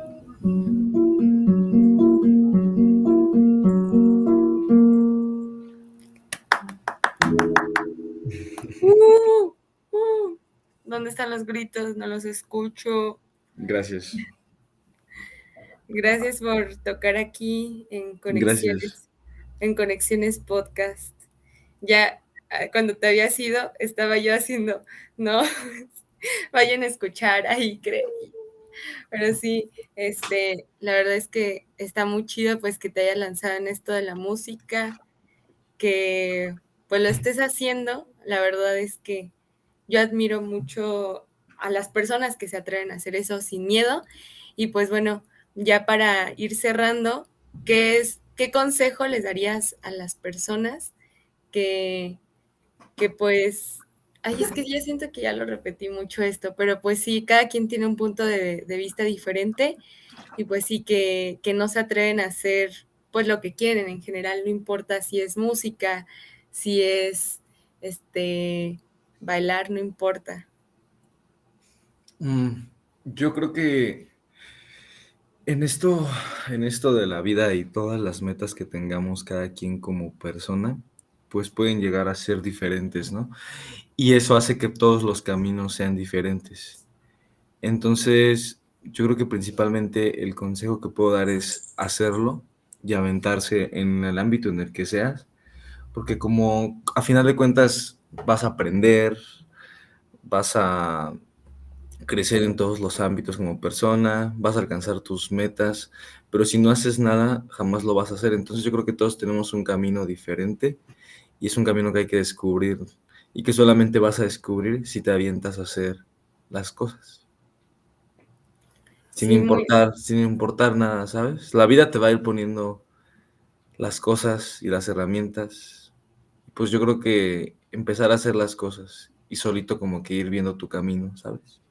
Ah. ¿dónde están los gritos? No los escucho. Gracias. Gracias por tocar aquí en Conexiones, en Conexiones Podcast. Ya ah, cuando te había ido, estaba yo haciendo, no, vayan a escuchar ahí, creo. Pero sí, este, la verdad es que está muy chido pues que te haya lanzado en esto de la música, que pues lo estés haciendo. La verdad es que yo admiro mucho a las personas que se atreven a hacer eso sin miedo. Y pues bueno, ya para ir cerrando, ¿qué es, qué consejo les darías a las personas que, que pues, ay, es que ya siento que ya lo repetí mucho esto, pero pues sí, cada quien tiene un punto de, vista diferente y pues sí que, que no se atreven a hacer pues lo que quieren en general, no importa si es música, si es este bailar, no importa. Mm, yo creo que en esto, en esto de la vida y todas las metas que tengamos cada quien como persona, pues pueden llegar a ser diferentes, ¿no? Y eso hace que todos los caminos sean diferentes. Entonces, yo creo que principalmente el consejo que puedo dar es hacerlo y aventarse en el ámbito en el que seas, porque como a final de cuentas vas a aprender, vas a crecer en todos los ámbitos como persona, vas a alcanzar tus metas, pero si no haces nada, jamás lo vas a hacer. Entonces yo creo que todos tenemos un camino diferente y es un camino que hay que descubrir y que solamente vas a descubrir si te avientas a hacer las cosas. Sin importar, sin importar nada, ¿sabes? La vida te va a ir poniendo las cosas y las herramientas. Pues yo creo que empezar a hacer las cosas y solito como que ir viendo tu camino, ¿sabes?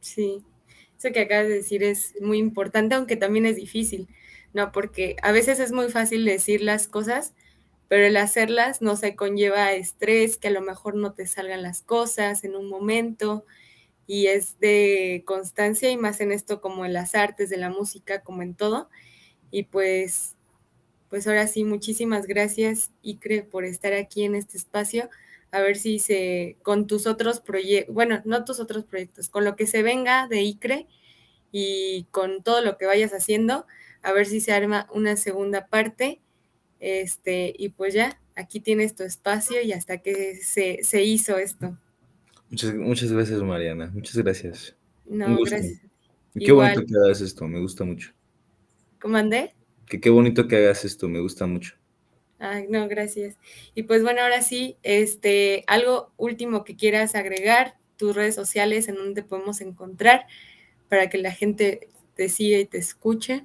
Sí, eso que acabas de decir es muy importante, aunque también es difícil, ¿no? Porque a veces es muy fácil decir las cosas, pero el hacerlas no se conlleva estrés, que a lo mejor no te salgan las cosas en un momento, y es de constancia y más en esto como en las artes, de la música, como en todo. Y pues, pues ahora sí, muchísimas gracias, Icre, por estar aquí en este espacio a ver si se, con tus otros proyectos, bueno, no tus otros proyectos, con lo que se venga de ICRE y con todo lo que vayas haciendo, a ver si se arma una segunda parte. Este, y pues ya, aquí tienes tu espacio y hasta que se, hizo esto. Muchas, muchas gracias, Mariana. Muchas gracias. No, gracias. Y qué bonito que hagas esto, me gusta mucho. ¿Cómo andé? Que qué bonito que hagas esto, me gusta mucho. Ay, no, gracias. Y pues bueno, ahora sí, este, algo último que quieras agregar, tus redes sociales en donde podemos encontrar para que la gente te siga y te escuche.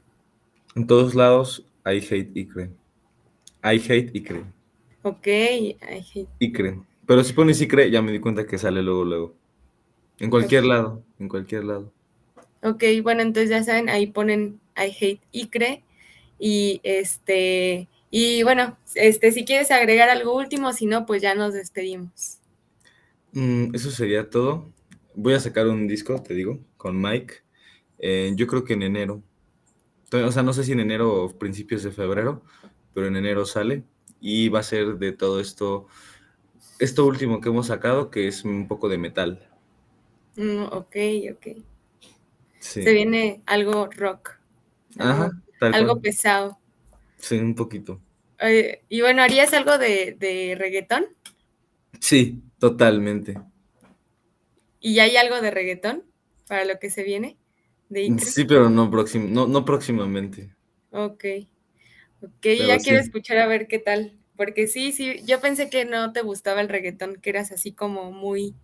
En todos lados, I hate Icre. I hate Icre. Ok, I hate. Icre. Pero si pones Icre, ya me di cuenta que sale luego, luego. En cualquier lado, en cualquier lado. Ok, bueno, entonces ya saben, ahí ponen I hate Icre y este y bueno, este, si quieres agregar algo último, si no, pues ya nos despedimos. Mm, eso sería todo. Voy a sacar un disco, te digo, con Mike. Eh, yo creo que en enero. O sea, no sé si en enero o principios de febrero, pero en enero sale. Y va a ser de todo esto, esto último que hemos sacado, que es un poco de metal. Mm, ok, ok. Se viene algo rock. Ajá. Algo pesado. Sí, un poquito. y bueno, ¿harías algo de, reggaetón? Sí, totalmente. ¿Y hay algo de reggaetón para lo que se viene? sí, pero no, no, no próximamente. Ok. Ok, ya quiero escuchar a ver qué tal. Porque sí, sí, yo pensé que no te gustaba el reggaetón, que eras así como muy,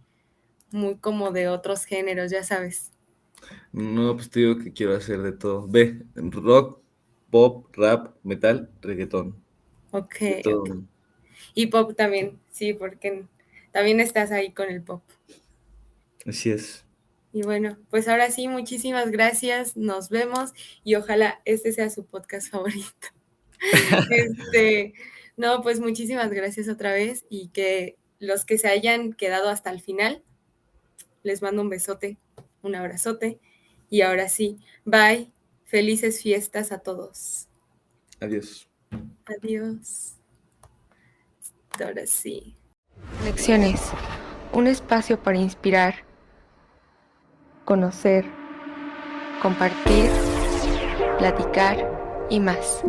muy como de otros géneros, ya sabes. No, pues te digo que quiero hacer de todo. Ve, rock, pop, rap, metal, reggaetón. Ok. Y pop también, sí, porque también estás ahí con el pop. Así es. Y bueno, pues ahora sí, muchísimas gracias, nos vemos y ojalá este sea su podcast favorito. este, no, pues muchísimas gracias otra vez y que los que se hayan quedado hasta el final, les mando un besote, un abrazote y ahora sí, bye. Felices fiestas a todos. Adiós. Adiós. Ahora sí. Lecciones. Un espacio para inspirar, conocer, compartir, platicar y más.